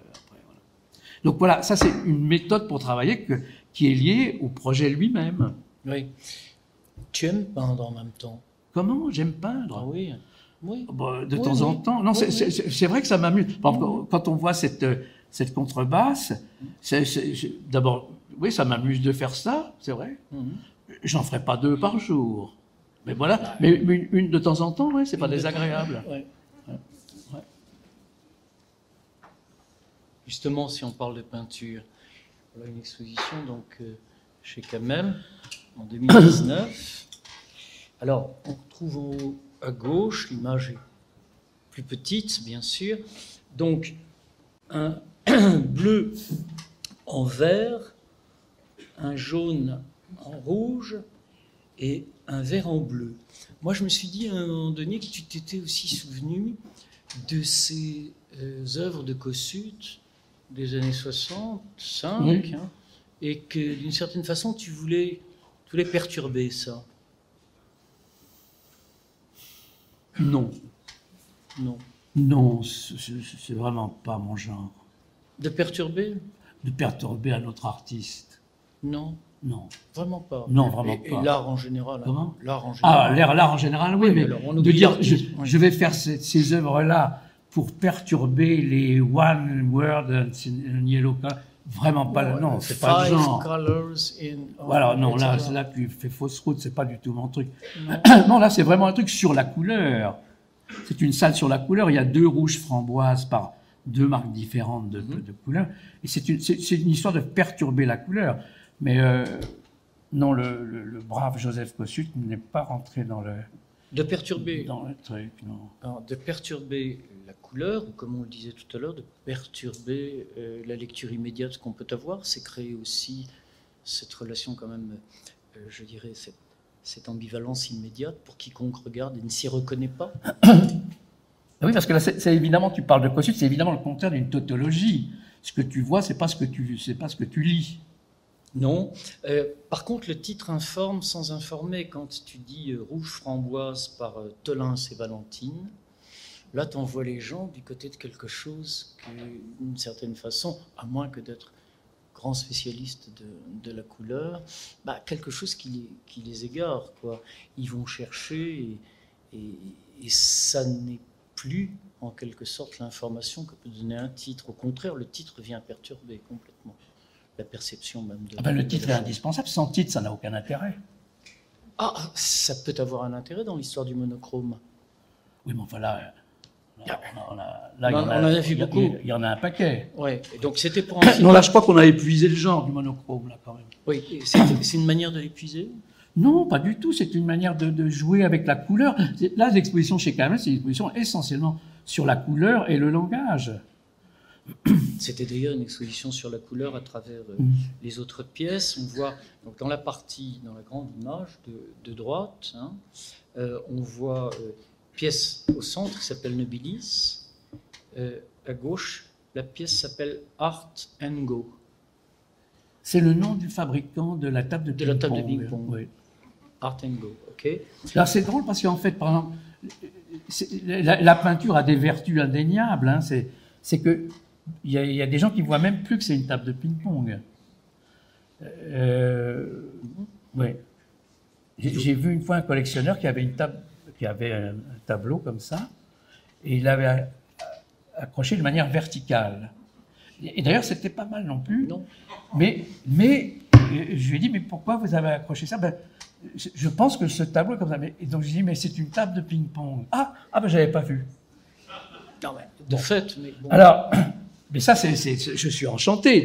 donc voilà, ça c'est une méthode pour travailler qui est liée au projet lui-même. Oui. Tu aimes peindre en même temps? Comment? J'aime peindre? Ah Oui. Oui. Oh, bah, de temps en temps. Non, c'est vrai que ça m'amuse. Quand on voit cette, cette contrebasse, d'abord, oui, ça m'amuse de faire ça, c'est vrai. Mhm. J'en ferai pas deux par jour. Mais voilà, mais une, de temps en temps, ouais, c'est pas désagréable. Justement, si on parle de peinture, voilà une exposition donc euh, chez Kamel en 2019. (coughs) Alors, on retrouve en haut à gauche, l'image est plus petite, bien sûr. Donc, un (coughs) bleu en vert, un jaune en rouge et un vert en bleu. Moi, je me suis dit à un moment donné que tu t'étais aussi souvenu de ces euh, œuvres de Kossuth des années 65, Oui. hein, et que d'une certaine façon, tu voulais, tu voulais perturber ça. Non, Non. non, c'est vraiment pas mon genre. De perturber? De perturber un autre artiste. Non, Non. vraiment pas. Non, vraiment et, pas. Et l'art en général. hein. Comment? L'art en général. Ah, l'art en général, oui, Oui, mais alors, de dire je, vais faire ces, ces œuvres-là pour perturber les One Word and Yellow vraiment pas, non, c'est pas le genre. in- Voilà, non, là, tu fais fausse route, c'est pas du tout mon truc. Non. (clears throat) Non, là, c'est vraiment un truc sur la couleur. C'est une salle sur la couleur. Il y a deux rouges framboises par deux marques différentes de, Mhm. de couleurs. Et c'est une, histoire de perturber la couleur. Mais euh, non, le, le- le brave Joseph Kossuth n'est pas rentré dans le, De perturber, dans le truc, non. alors, de perturber la couleur, ou comme on le disait tout à l'heure, de perturber euh, la lecture immédiate qu'on peut avoir, c'est créer aussi cette relation quand même, euh, je dirais, cette, cette ambivalence immédiate pour quiconque regarde et ne s'y reconnaît pas. (coughs) Oui, parce que là, c'est évidemment, tu parles de Kossuth, c'est évidemment le contraire d'une tautologie. Ce que tu vois, c'est pas ce que tu, c'est pas ce que tu lis. Non. Euh, par contre, le titre informe sans informer. Quand tu dis euh, Rouge framboise par euh, Tolins et Valentine, là, tu envoies les gens du côté de quelque chose que, d'une certaine façon, à moins que d'être grand spécialiste de, la couleur, bah, quelque chose qui les, égare. Quoi. Ils vont chercher et ça n'est plus, en quelque sorte, l'information que peut donner un titre. Au contraire, le titre vient perturber complètement la perception même de Ah ben, le titre est indispensable. Sans titre, ça n'a aucun intérêt. Ah, ça peut avoir un intérêt dans l'histoire du monochrome. Oui, mais enfin là, on a- on a- là, On il y en- a- on en a vu il y beaucoup. Il y en a un paquet. Ouais. Et donc c'était pour un (coughs) Non, là, je crois qu'on a épuisé le genre du monochrome, là, quand même. Oui, c'est une manière de l'épuiser. Non, pas du tout. C'est une manière de, de jouer avec la couleur. Là, l'exposition chez Kamel, c'est une exposition essentiellement sur la couleur et le langage. (clears throat) C'était d'ailleurs une exposition sur la couleur à travers euh, Mm. les autres pièces. On voit donc dans la partie, dans la grande image de, de droite, hein, euh, on voit euh, pièce au centre qui s'appelle Nobilis. Euh, à gauche, la pièce s'appelle Art and Go. C'est le nom du fabricant de la table de De la ping-pong. table de ping-pong. Oui. Art and Go, ok. Alors, c'est drôle parce qu'en fait, par exemple, la, la peinture a des vertus indéniables. hein. C'est que il y, a- il y a des gens qui voient même plus que c'est une table de ping-pong. Euh, oui. J'ai j'ai vu une fois un collectionneur qui avait une table, qui avait un, tableau comme ça, et il l'avait accroché de manière verticale. Et, d'ailleurs, c'était pas mal non plus. Non. Mais, mais euh, je lui ai dit, mais pourquoi vous avez accroché ça? Ben, je, pense que ce tableau est comme ça. Mais- Et donc je lui ai dit, mais c'est une table de ping-pong. Ah, ah ben j'avais pas vu. Non, mais de fait, mais bon. Alors, mais ça, c'est- je suis enchanté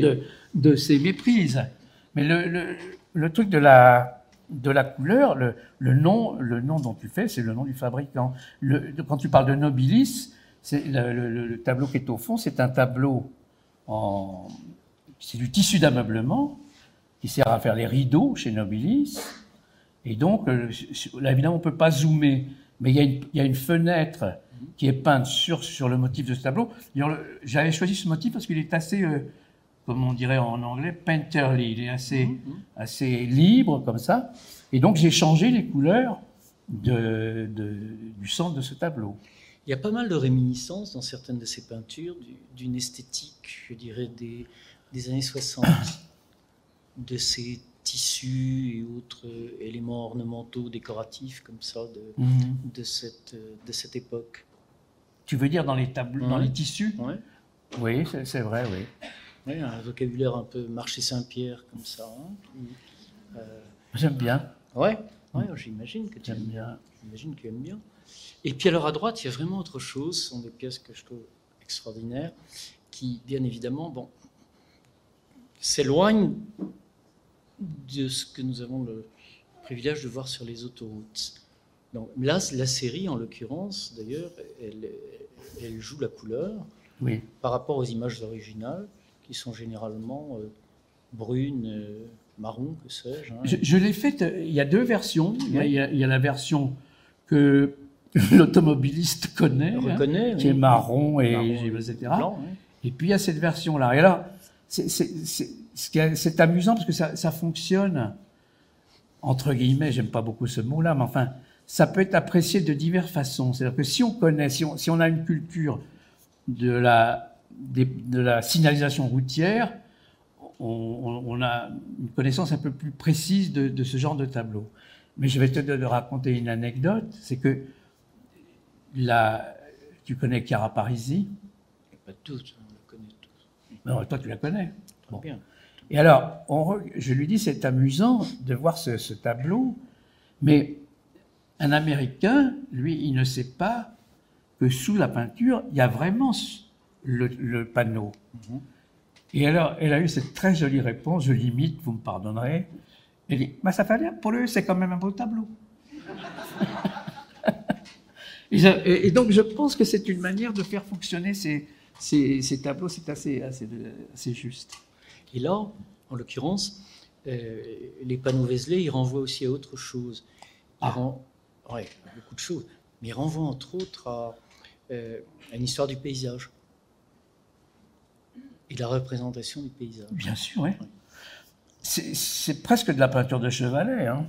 de, ces méprises. Mais le, truc de la, de la couleur, le, nom, le nom dont tu fais, c'est le nom du fabricant. Quand tu parles de Nobilis, le tableau qui est au fond, c'est un tableau en. C'est du tissu d'ameublement qui sert à faire les rideaux chez Nobilis. Et donc, euh, là, évidemment, on ne peut pas zoomer, mais il y, a une, il y a une fenêtre qui est peinte sur, sur le motif de ce tableau. J'avais choisi ce motif parce qu'il est assez, euh, comme on dirait en anglais, painterly. Il est assez, Mhm. assez libre, comme ça. Et donc, j'ai changé les couleurs de, de- du centre de ce tableau. Il y a pas mal de réminiscences dans certaines de ces peintures du- d'une esthétique, je dirais, des, des années 60, (coughs) de ces tissus et autres euh, éléments ornementaux, décoratifs, comme ça, de, de, cette, euh, de cette époque. Tu veux dire dans les tableaux, dans les tissus Ouais. Oui, c'est vrai, oui. Ouais, un vocabulaire un peu marché Saint-Pierre, comme ça. hein. Euh, J'aime bien. ouais, ouais j'imagine que tu aimes bien. J'imagine que tu aimes bien. Et puis alors à droite, il y a vraiment autre chose. Ce sont des pièces que je trouve extraordinaires, qui, bien évidemment, bon, s'éloignent de ce que nous avons le privilège de voir sur les autoroutes. Donc, là, la série, en l'occurrence, d'ailleurs, elle, elle, joue la couleur oui. par rapport aux images originales, qui sont généralement euh, brunes, euh, marron, que sais-je. hein. Je, je l'ai faite, euh, il y a deux versions. Il y a, il y a- il y a la version que (laughs) l'automobiliste connaît, On hein, qui est marron et Marron, etc. blanc. Et puis il y a cette version-là. Et alors, c'est- c'est amusant parce que ça, ça fonctionne, entre guillemets, j'aime pas beaucoup ce mot-là, mais enfin, ça peut être apprécié de diverses façons. C'est-à-dire que si on connaît, si on, si on a une culture de la, des- de la signalisation routière, on, a une connaissance un peu plus précise de, de ce genre de tableau. Mais je vais te raconter une anecdote, c'est que la, tu connais Chiara Parisi? Pas tous, on le connaît tous. Non, toi tu la connais. Très bien. Et alors, on je lui dis, c'est amusant de voir ce, ce tableau, mais un Américain, lui, il ne sait pas que sous la peinture, il y a vraiment le, le panneau. Et alors, elle a eu cette très jolie réponse, je l'imite, vous me pardonnerez. Elle dit, bah, ça fait rien, pour lui, c'est quand même un beau tableau. (laughs) et, je- et- et donc, je pense que c'est une manière de faire fonctionner ces, ces, ces tableaux, c'est assez, assez, assez juste. Et là, en l'occurrence, euh, les panneaux Vézelay, ils renvoient aussi à autre chose. Ils Ah. ren- ouais, beaucoup de choses. Mais ils renvoient entre autres à, euh, à une histoire du paysage et de la représentation du paysage. Bien sûr, oui. C'est- C'est presque de la peinture de chevalet. Hein.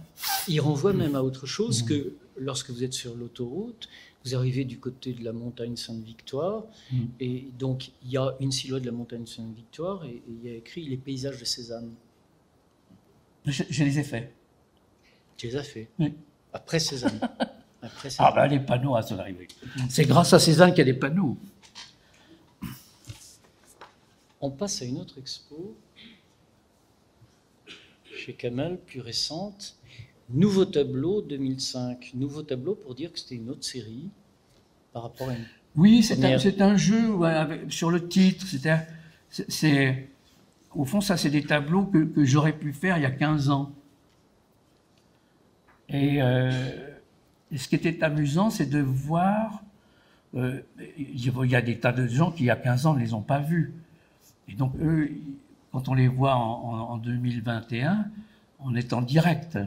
Il renvoie même à autre chose que lorsque vous êtes sur l'autoroute, vous arrivez du côté de la montagne Sainte-Victoire, Mhm. et donc il y a une silhouette de la montagne Sainte-Victoire, et, il y a écrit les paysages de Cézanne. Je, je les ai faits. Tu les as fait Oui. Après Cézanne. (laughs) Après Cézanne. Ah ben les panneaux à son arrivée. C'est grâce à Cézanne qu'il y a des panneaux. On passe à une autre expo chez Kamel, plus récente. Nouveau tableau 2005. Nouveau tableau pour dire que c'était une autre série par rapport à une. Oui, c'est un, Première. c'est un jeu sur le titre. C'est, au fond, ça, c'est des tableaux que, que j'aurais pu faire il y a 15 ans. Et, euh, et ce qui était amusant, c'est de voir. euh, il y a des tas de gens qui, il y a 15 ans, ne les ont pas vus. Et donc, eux, quand on les voit en, en- en 2021, on est en direct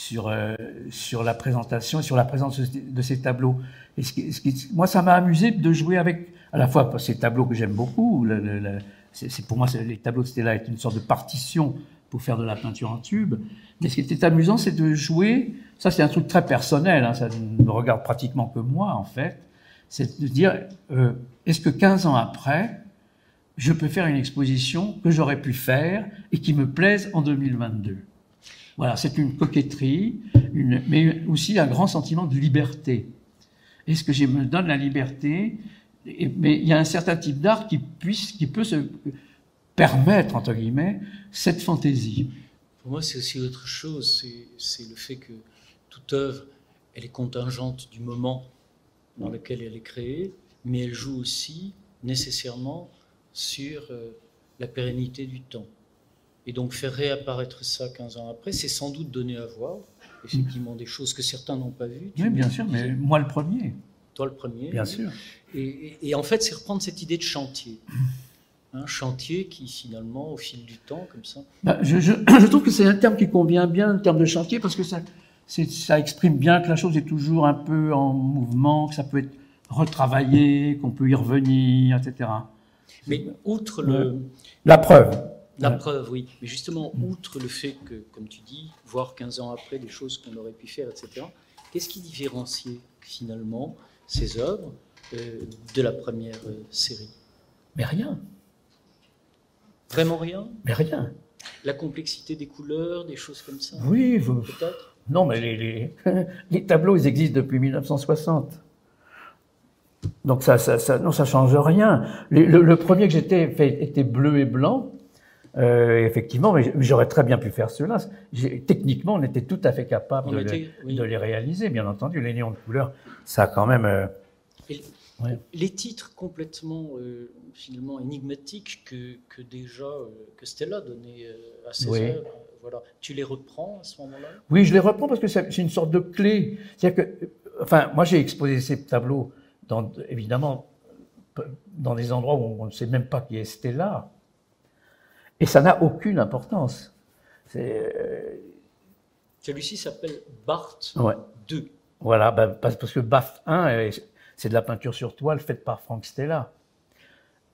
sur, euh, sur la présentation, sur la présence de ces- tableaux. Moi, ça m'a amusé de jouer avec, à la fois ces tableaux que j'aime beaucoup. c'est, pour moi, les tableaux de Stella est une sorte de partition pour faire de la peinture en tube. Mais ce qui était amusant, c'est de jouer. Ça, c'est un truc très personnel. hein, ça ne me regarde pratiquement que moi, en fait. C'est de dire, euh, est-ce que 15 ans après, je peux faire une exposition que j'aurais pu faire et qui me plaise en 2022 Voilà, c'est une coquetterie, mais aussi un grand sentiment de liberté. Est-ce que je me donne la liberté Mais il y a un certain type d'art qui puisse, qui peut se permettre entre guillemets cette fantaisie. Pour moi, c'est aussi autre chose. C'est, c'est le fait que toute œuvre, elle est contingente du moment dans lequel elle est créée, mais elle joue aussi nécessairement sur euh, la pérennité du temps. Et donc faire réapparaître ça 15 ans après, c'est sans doute donner à voir, effectivement, des choses que certains n'ont pas vues. Oui, bien sûr, mais moi le premier, Toi le premier. bien oui. sûr. Et, et- et en fait, c'est reprendre cette idée de chantier. Un chantier qui, finalement, au fil du temps, comme ça, Bah, je, je, (clears throat) je trouve que c'est un terme qui convient bien, le terme de chantier, parce que ça, ça exprime bien que la chose est toujours un peu en mouvement, que ça peut être retravaillé, qu'on peut y revenir, etc. Mais outre le, La preuve. La Ouais. preuve, oui, mais justement, outre le fait que, comme tu dis, voir 15 ans après des choses qu'on aurait pu faire, etc., qu'est-ce qui différenciait finalement ces œuvres euh, de la première euh, série? Mais rien, Vraiment rien? Mais rien. La complexité des couleurs, des choses comme ça? Oui, vous- Peut-être? Non, mais les, les, (laughs) les tableaux, ils existent depuis 1960. Donc ça, ça, ça, non, ça change rien. Le premier que j'étais fait était bleu et blanc. Euh, effectivement, mais j'aurais très bien pu faire cela. Techniquement, on était tout à fait capable de, était- les, oui. de les réaliser, bien entendu. Les néons de couleur, ça a quand même. euh, Ouais. Les titres complètement euh, finalement énigmatiques que, que déjà euh, que Stella donnait à ses Oui. œuvres, voilà. Tu les reprends à ce moment-là? Oui, je les reprends parce que c'est une sorte de clé. C'est-à-dire que, enfin, moi j'ai exposé ces tableaux, dans, évidemment, dans des endroits où on ne sait même pas qui est Stella. Et ça n'a aucune importance. Euh, Celui-ci s'appelle Bart ouais. 2. Voilà, ben, parce que BAF 1, c'est de la peinture sur toile faite par Frank Stella.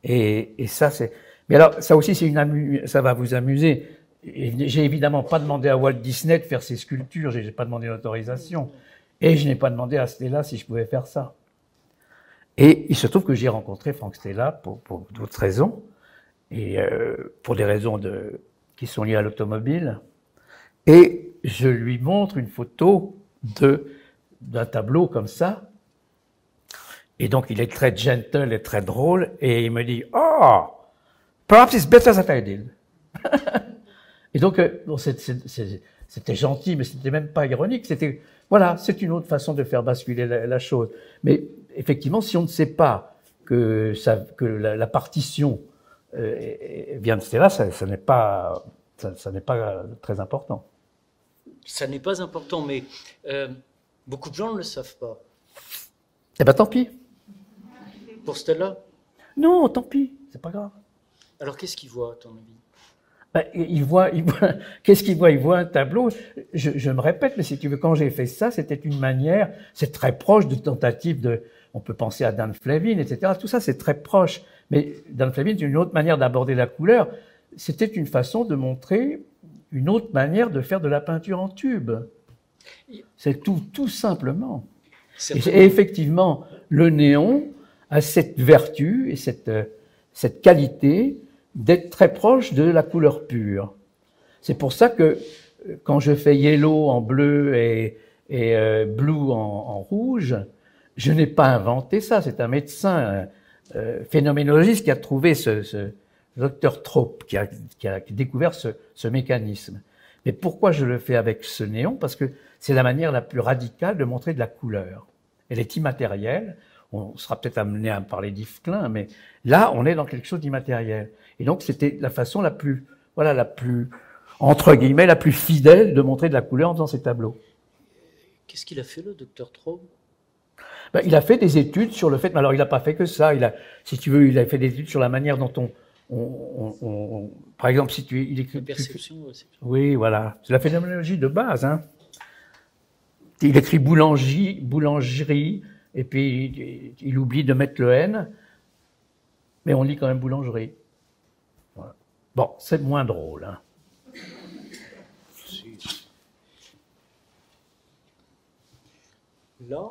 Et, et ça, c'est. Mais alors, ça aussi, c'est une ça va vous amuser. J'ai évidemment pas demandé à Walt Disney de faire ses sculptures, j'ai pas demandé l'autorisation. Et je n'ai pas demandé à Stella si je pouvais faire ça. Et il se trouve que j'ai rencontré Frank Stella pour, pour d'autres raisons, et euh, pour des raisons de, qui sont liées à l'automobile. Et je lui montre une photo d'un tableau comme ça. Et donc il est très gentle et très drôle, et il me dit Oh, perhaps it's better than I did. (laughs) et donc euh, bon, c'était gentil, mais c'était même pas ironique. C'était voilà, c'est une autre façon de faire basculer la chose. Mais effectivement, si on ne sait pas que, la, partition vient de cela, ça, ça n'est pas, ça, n'est pas très important. Ça n'est pas important, mais euh, beaucoup de gens ne le savent pas. Eh bien, tant pis. Pour Stella? Non, tant pis, c'est pas grave. Alors, qu'est-ce qu'il voit, à ton avis? Ben, il voit, il voit (laughs) qu'est-ce qu'il voit? Il voit un tableau. Je, je, me répète, mais si tu veux, quand j'ai fait ça, c'était une manière, c'est très proche de tentative de, on peut penser à Dan Flavin, etc. Tout ça, c'est très proche. Mais Dan Flavin, c'est une autre manière d'aborder la couleur. C'était une façon de montrer une autre manière de faire de la peinture en tube. C'est tout, tout simplement. Et, effectivement, le néon a cette vertu et cette, cette qualité d'être très proche de la couleur pure. C'est pour ça que quand je fais yellow en bleu et, et euh, blue en, en rouge, je n'ai pas inventé ça, c'est un médecin euh, phénoménologiste qui a trouvé ce, ce docteur Trope, qui a, qui a découvert ce, ce, mécanisme. Mais pourquoi je le fais avec ce néon? Parce que c'est la manière la plus radicale de montrer de la couleur. Elle est immatérielle. On sera peut-être amené à parler d'Yves Klein, mais là, on est dans quelque chose d'immatériel. Et donc, c'était la façon la plus, voilà, la plus, entre guillemets, la plus fidèle de montrer de la couleur en faisant ces tableaux. Qu'est-ce qu'il a fait, le docteur Trope? Ben, il a fait des études sur le fait, mais alors il n'a pas fait que ça. Il a, si tu veux, il a fait des études sur la manière dont on, on, on, par exemple, si tu, il écrit. perception aussi. Oui, voilà. C'est la phénoménologie de base. Hein. Il écrit boulangerie, boulangerie, et puis il, il, oublie de mettre le N, mais on lit quand même boulangerie. Voilà. Bon, c'est moins drôle. Hein. Là,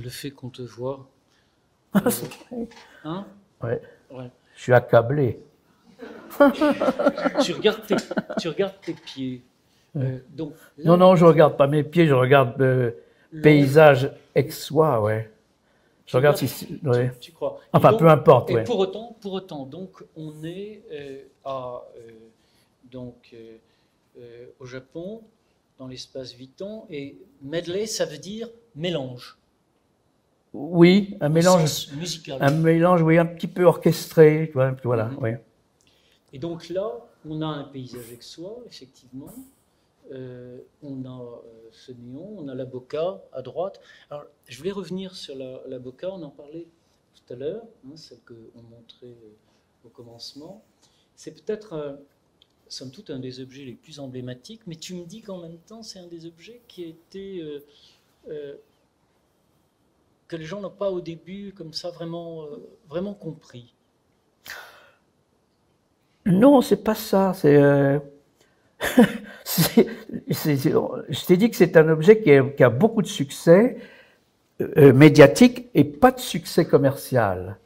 le fait qu'on te voit. (laughs) Euh, hein? Ouais. ouais. Je suis accablé. (laughs) tu, regardes tes, tu regardes tes pieds. Euh, donc, non, non, je regarde pas mes pieds, je regarde le paysage ex-soi, ouais. Je regarde si. Ouais. Tu, crois. Enfin, peu importe. Et pour, autant, pour autant, donc, on est euh, à, donc, au Japon, dans l'espace Vuitton, et medley, ça veut dire mélange. Oui, un mélange, un mélange, oui, un petit peu orchestré, voilà, mhm. oui. Et donc là, on a un paysage avec soi, effectivement. Euh, on a euh, ce néon, on a la boca à droite. Alors, je voulais revenir sur la, la boca, on en parlait tout à l'heure, hein, celle qu'on montrait euh, au commencement. C'est peut-être, somme toute, un des objets les plus emblématiques, mais tu me dis qu'en même temps, c'est un des objets qui a été que les gens n'ont pas au début comme ça vraiment, euh, vraiment compris Non, c'est pas ça. C'est, euh, (laughs) je t'ai dit que c'est un objet qui a, qui a, beaucoup de succès euh, médiatique et pas de succès commercial.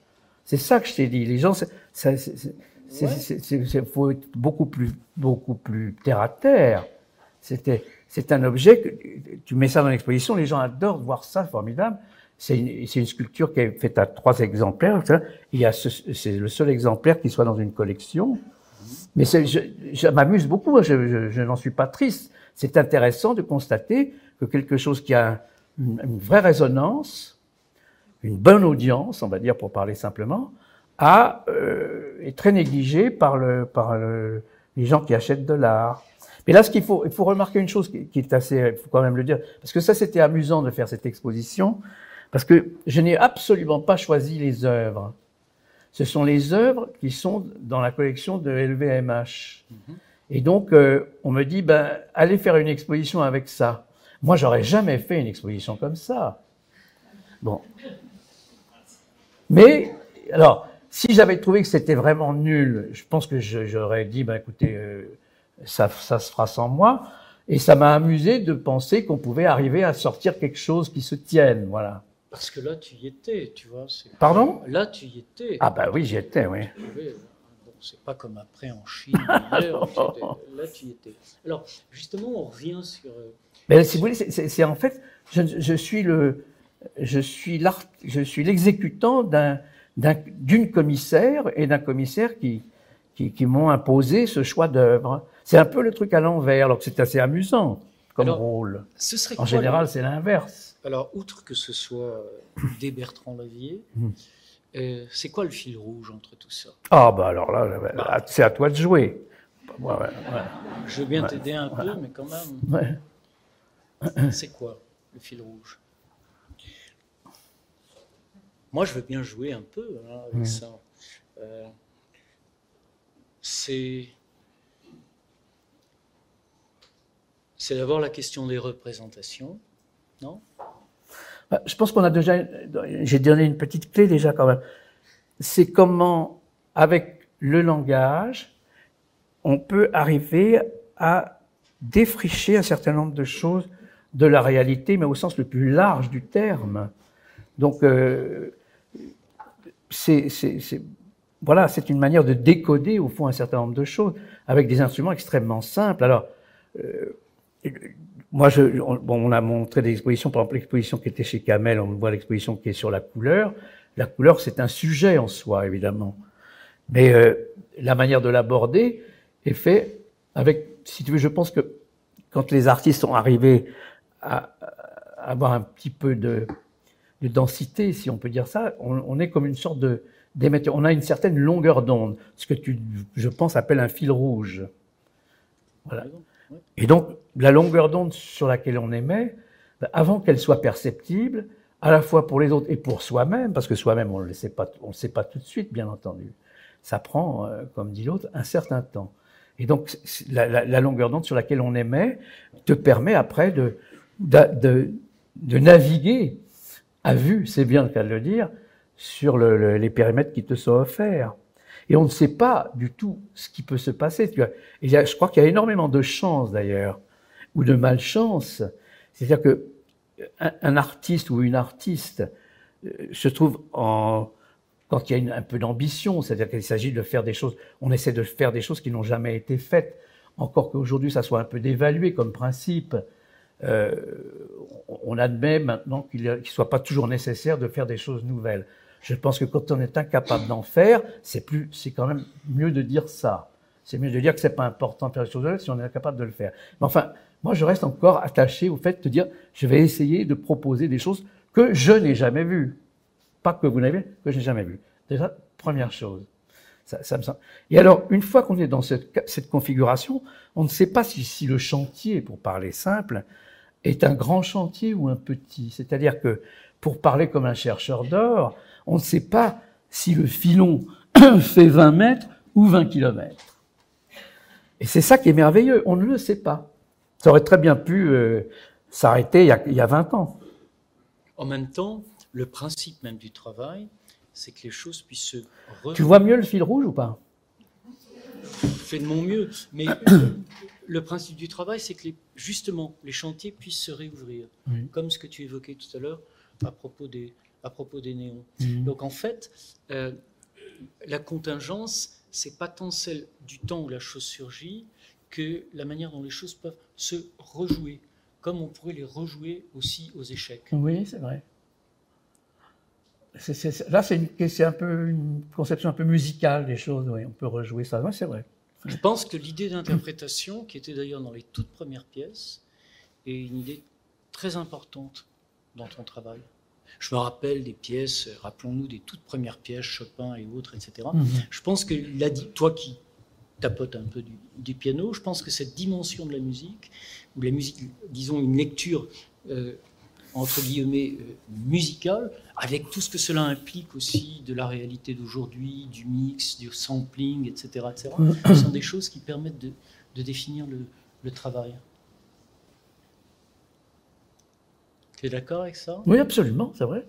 C'est ça que je t'ai dit. Les gens, il faut être beaucoup plus, beaucoup plus terre à terre. C'était, c'est un objet que tu mets ça dans l'exposition, les gens adorent voir ça, formidable. C'est une, une, sculpture qui est faite à trois exemplaires. Il y a c'est le seul exemplaire qui soit dans une collection. Mais je, je m'amuse beaucoup. Je, je, je n'en suis pas triste. C'est intéressant de constater que quelque chose qui a une, une, vraie résonance, une bonne audience, on va dire pour parler simplement, a, euh, est très négligé par le, par le, les gens qui achètent de l'art. Mais là, ce qu'il faut, il faut remarquer une chose qui est assez, il faut quand même le dire, parce que ça, c'était amusant de faire cette exposition, parce que je n'ai absolument pas choisi les œuvres. Ce sont les œuvres qui sont dans la collection de LVMH. Et donc, euh, on me dit, ben, allez faire une exposition avec ça. Moi, j'aurais jamais fait une exposition comme ça. Bon. Mais, alors, si j'avais trouvé que c'était vraiment nul, je pense que j'aurais dit, ben, écoutez, euh, ça, ça se fera sans moi. Et ça m'a amusé de penser qu'on pouvait arriver à sortir quelque chose qui se tienne, voilà. Parce que là, tu y étais, tu vois. Pardon? Là, tu y étais. Ah ben oui, j'y étais, oui. Bon, c'est pas comme après en Chine, ailleurs, (laughs) j'étais- là, tu y étais. Alors, justement, on revient sur. euh, Mais si vous voulez, c'est- en fait, je, je suis le, je suis l'art, je suis l'exécutant d'un, d'un- d'une commissaire et d'un commissaire qui, qui, qui m'ont imposé ce choix d'œuvre. C'est un peu le truc à l'envers, alors que c'est assez amusant comme Alors, rôle. Ce serait En quoi, général, c'est l'inverse. Alors, outre que ce soit euh, des Bertrand Lavier, (laughs) Hmm. euh, c'est quoi le fil rouge entre tout ça? Ah bah alors là, là, là, c'est à toi de jouer. Ouais, ouais, Je veux bien t'aider un peu, mais quand même, c'est quoi le fil rouge? Moi, je veux bien jouer un peu hein, avec ça. Euh, c'est. C'est d'abord la question des représentations, non? Bah, Je pense qu'on a déjà, j'ai donné une petite clé déjà quand même. C'est comment, avec le langage, on peut arriver à défricher un certain nombre de choses de la réalité, mais au sens le plus large du terme. Donc, euh, c'est- voilà, c'est une manière de décoder au fond un certain nombre de choses avec des instruments extrêmement simples. Alors, euh, moi, je, on, bon, on a montré des expositions, par exemple l'exposition qui était chez Kamel, on voit l'exposition qui est sur la couleur. La couleur, c'est un sujet en soi, évidemment. Mais euh, la manière de l'aborder est fait avec, si tu veux, je pense que quand les artistes sont arrivés à, avoir un petit peu de, de densité, si on peut dire ça, on, est comme une sorte de d'émetteur. On a une certaine longueur d'onde, ce que tu, je pense, appelles un fil rouge. Voilà. Et donc, la longueur d'onde sur laquelle on émet, ben, avant qu'elle soit perceptible, à la fois pour les autres et pour soi-même, parce que soi-même, on ne le sait pas, le sait pas tout de suite, bien entendu. Ça prend, euh, comme dit l'autre, un certain temps. Et donc, la, longueur d'onde sur laquelle on émet te permet après de, de, de naviguer à vue, c'est bien le cas de le dire, sur le- le- les périmètres qui te sont offerts. Et on ne sait pas du tout ce qui peut se passer. Tu vois. Je crois qu'il y a énormément de chance d'ailleurs, ou de malchance. C'est-à-dire que un, artiste ou une artiste euh, se trouve en quand il y a un peu d'ambition, c'est-à-dire qu'il s'agit de faire des choses, on essaie de faire des choses qui n'ont jamais été faites, encore qu'aujourd'hui ça soit un peu dévalué comme principe. Euh, on- admet maintenant qu'il ne soit pas toujours nécessaire de faire des choses nouvelles. Je pense que quand on est incapable d'en faire, c'est quand même mieux de dire ça. C'est mieux de dire que c'est pas important de faire des choses nouvelles si on est incapable de le faire. Mais enfin, moi, je reste encore attaché au fait de dire, je vais essayer de proposer des choses que je n'ai jamais vues. Pas que vous n'avez, que je n'ai jamais vues. Déjà, première chose. Ça, ça me semble- Et alors, une fois qu'on est dans cette, cette configuration, on ne sait pas si, si le chantier, pour parler simple, est un grand chantier ou un petit. C'est-à-dire que, pour parler comme un chercheur d'or, on ne sait pas si le filon (coughs) fait 20 mètres ou 20 kilomètres. Et c'est ça qui est merveilleux, on ne le sait pas. Ça aurait très bien pu euh, s'arrêter il, y a- il y a 20 ans. En même temps, le principe même du travail, c'est que les choses puissent se Tu vois mieux le fil rouge ou pas? Je fais de mon mieux. Mais (coughs) le principe du travail, c'est que les- justement, les chantiers puissent se réouvrir. Oui. Comme ce que tu évoquais tout à l'heure à propos des, à propos des néons. Donc en fait, euh, la contingence, c'est pas tant celle du temps où la chose surgit que la manière dont les choses peuvent se rejouer, comme on pourrait les rejouer aussi aux échecs. Oui, c'est vrai. Là, c'est un peu une conception un peu musicale des choses. Oui, on peut rejouer ça. Oui, c'est vrai. Je pense que l'idée d'interprétation, qui était d'ailleurs dans les toutes premières pièces, est une idée très importante dans ton travail. Je me rappelle des pièces, rappelons-nous des toutes premières pièces, Chopin et autres, etc. Mhm. Je pense que l'a dit, toi qui tapote un peu du, du piano. Je pense que cette dimension de la musique, ou la musique, disons une lecture euh, entre guillemets euh, musicale, avec tout ce que cela implique aussi de la réalité d'aujourd'hui, du mix, du sampling, etc., etc., ce sont des choses qui permettent de, de définir le, le travail. Tu es d'accord avec ça? Oui, absolument, c'est vrai.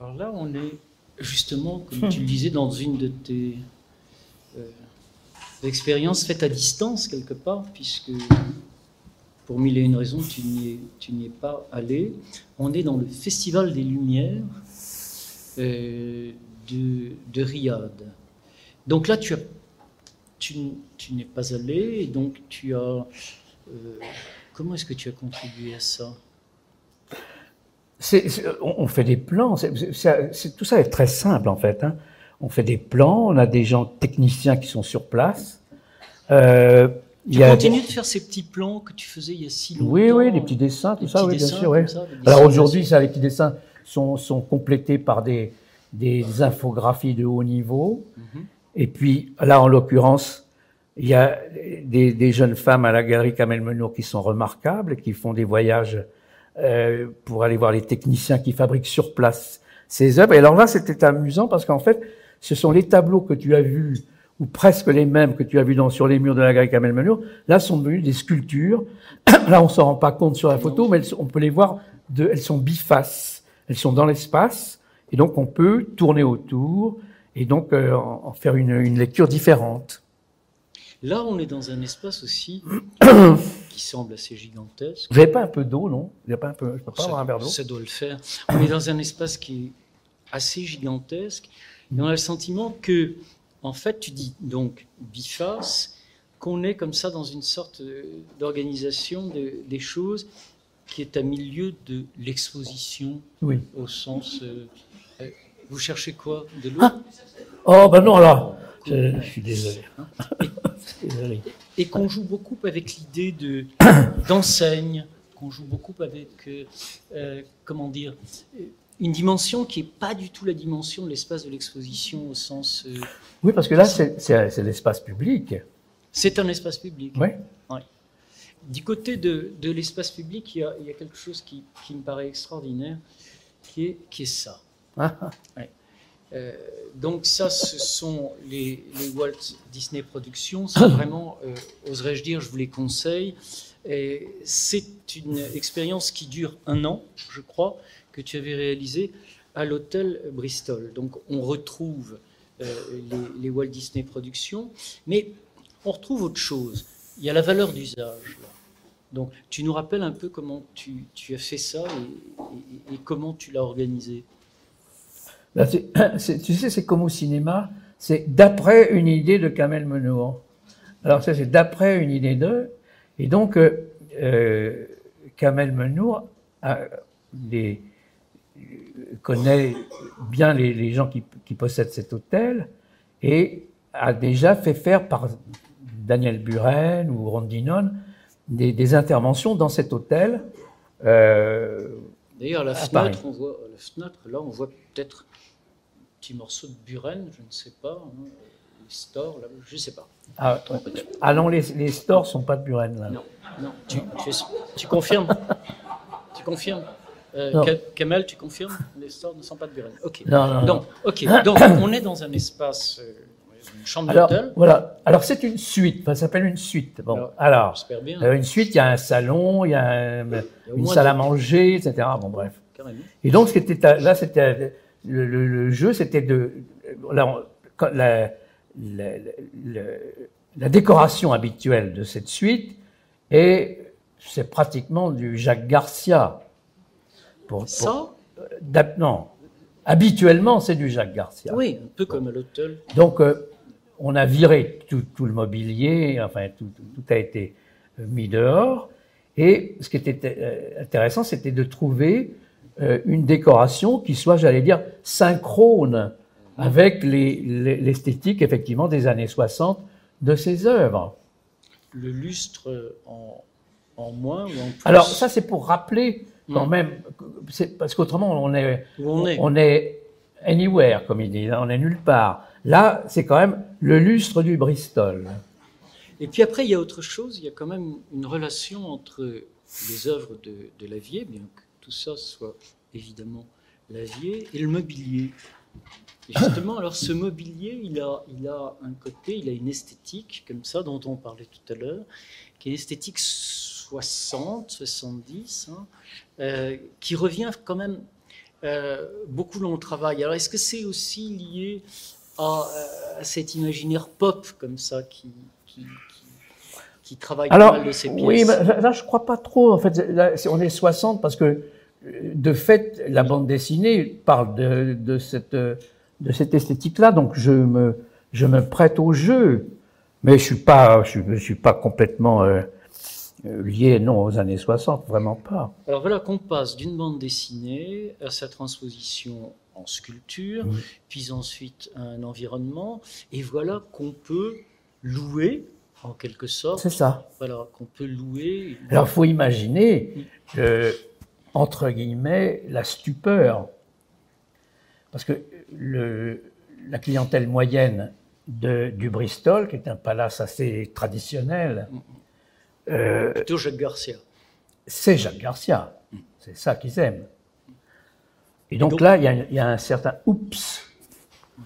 Alors là, on est justement, comme tu le disais, dans une de tes euh, expériences faites à distance quelque part, puisque pour mille et une raisons, tu n'y es, pas allé. On est dans le Festival des Lumières euh, de, de Riyad. Donc là, tu, as, tu, n- tu n'es pas allé, et donc tu as... euh, comment est-ce que tu as contribué à ça? On, on fait des plans. tout ça est très simple en fait. hein. On fait des plans. On a des gens techniciens qui sont sur place. Euh, Tu a continues de faire ces petits plans que tu faisais il y a si longtemps Oui, oui, les petits dessins, tout ça, oui, bien sûr. ça, Alors aujourd'hui, ça, les petits dessins sont, sont complétés par des, des infographies de haut niveau. Mhm. Et puis là, en l'occurrence, il y a des, des jeunes femmes à la galerie Kamel Menour qui sont remarquables, qui font des voyages euh, pour aller voir les techniciens qui fabriquent sur place ces œuvres. Et alors là, c'était amusant parce qu'en fait, ce sont les tableaux que tu as vus, ou presque les mêmes que tu as vus dans, sur les murs de la galerie Kamel Menour, là sont devenus des sculptures. (clears throat) là, on s'en rend pas compte sur la photo, mais elles on peut les voir, de, elles sont bifaces. Elles sont dans l'espace, et donc on peut tourner autour, et donc euh, en en faire une, une lecture différente. Là, on est dans un espace aussi (clears throat) qui semble assez gigantesque. Vous n'avez pas un peu d'eau, non? Vous avez pas un peu, Je peux pas ça, avoir un verre d'eau ça doit le faire. On est dans un espace qui est assez gigantesque. Et on a le sentiment que, en fait, tu dis donc biface, qu'on est comme ça dans une sorte euh, d'organisation de- des choses qui est à milieu de l'exposition Oui. au sens. euh, euh, vous cherchez quoi? De l'eau? Ah. Oh, ben non, là Je, je suis désolé. (laughs) désolé. et qu'on joue beaucoup avec l'idée de (coughs) d'enseigne, qu'on joue beaucoup avec euh, euh, comment dire euh, une dimension qui est pas du tout la dimension de l'espace de l'exposition au sens euh, Oui, parce que là, c'est l'espace public. c'est un espace public. Oui. Du côté de, de l'espace public, il y, a, il y a quelque chose qui, qui me paraît extraordinaire, qui est, qui est ça. Ah, Euh, donc ça, ce sont les, les Walt Disney Productions. C'est (coughs) vraiment, euh, oserais-je dire, je vous les conseille. C'est une expérience qui dure un an, je crois, que tu avais réalisée à l'hôtel Bristol. Donc on retrouve euh, les, les Walt Disney Productions, mais on retrouve autre chose. Il y a la valeur d'usage. Donc tu nous rappelles un peu comment tu, tu as fait ça et- et- et comment tu l'as organisé? (coughs) Tu sais, c'est comme au cinéma, c'est d'après une idée de Kamel Menour. Alors ça, c'est d'après une idée d'eux. Et donc, euh, euh, Kamel Menour a des- connaît bien les, gens qui, qui possèdent cet hôtel et a déjà fait faire par Daniel Buren ou Rondinon des, des interventions dans cet hôtel. Euh, D'ailleurs, à la À fenêtre, on voit, la fenêtre, là, on voit peut-être un petit morceau de Buren, je ne sais pas, hein, les stores, là, je ne sais pas. ah, ouais. ah non, les, les stores sont pas de Buren là. Non, non, tu, tu, es- tu confirmes? Tu confirmes? Euh, Non. Ka- Kamal, tu confirmes? Les stores ne sont pas de Buren. Ok. Non, non, non. Donc, ok. Donc, (coughs) on est dans un espace, euh, une chambre Alors, d'hôtel. voilà. Alors, c'est une suite. Enfin, ça s'appelle une suite. Bon, Alors, alors, bien. euh, une suite, il y a un salon, il y a un- Il y a au une salle à manger, etc. Bon, bref. carrément. Et donc, là, c'était le, le- le jeu, c'était de là, on- quand la, la, la- la décoration habituelle de cette suite et c'est pratiquement du Jacques Garcia. Pour, pour- Ça, d'hab- non, habituellement, c'est du Jacques Garcia. oui, un peu comme à l'hôtel. Donc, euh, on a viré tout, tout le mobilier, enfin, tout, tout- tout a été euh, mis dehors. Et ce qui était euh, intéressant, c'était de trouver euh, une décoration qui soit, j'allais dire, synchrone avec les- les- l'esthétique, effectivement, des années 60 de ces œuvres. Le lustre en, en moins ou en plus? Alors, ça, c'est pour rappeler quand Mm. même, parce qu'autrement, on est, on est? on est anywhere, comme il dit, on est nulle part. Là, c'est quand même le lustre du Bristol. Et puis après, il y a autre chose, il y a quand même une relation entre les œuvres de, de Lavier, bien que tout ça soit évidemment Lavier, et le mobilier. Et justement, alors ce mobilier, il a, il a un côté, il a une esthétique comme ça, dont on parlait tout à l'heure, qui est une esthétique 60, 70, hein, euh, qui revient quand même euh, beaucoup dans le travail. Alors est-ce que c'est aussi lié à, euh, à, cet imaginaire pop comme ça qui, qui, qui, qui travaille Alors, pas mal de ces pièces oui, mais là, je crois pas trop. En fait, là, on est 60 parce que, de fait, la bande dessinée parle de, de cette, de cette esthétique-là. Donc, je me, je me prête au jeu. Mais je suis pas, je, suis- je suis pas complètement euh, euh, lié, non, aux années 60, vraiment pas. Alors voilà qu'on passe d'une bande dessinée à sa transposition en sculpture, Oui. puis ensuite un environnement, et voilà qu'on peut louer, en quelque sorte, C'est ça. voilà, qu'on peut louer. Alors, faut imaginer, euh, entre guillemets, la stupeur. Parce que le, la clientèle moyenne de, du Bristol, qui est un palace assez traditionnel, euh, Plutôt Jacques Garcia. c'est Jacques Garcia. C'est ça qu'ils aiment. Et donc, Donc- là, il y, a, il y a un certain oups.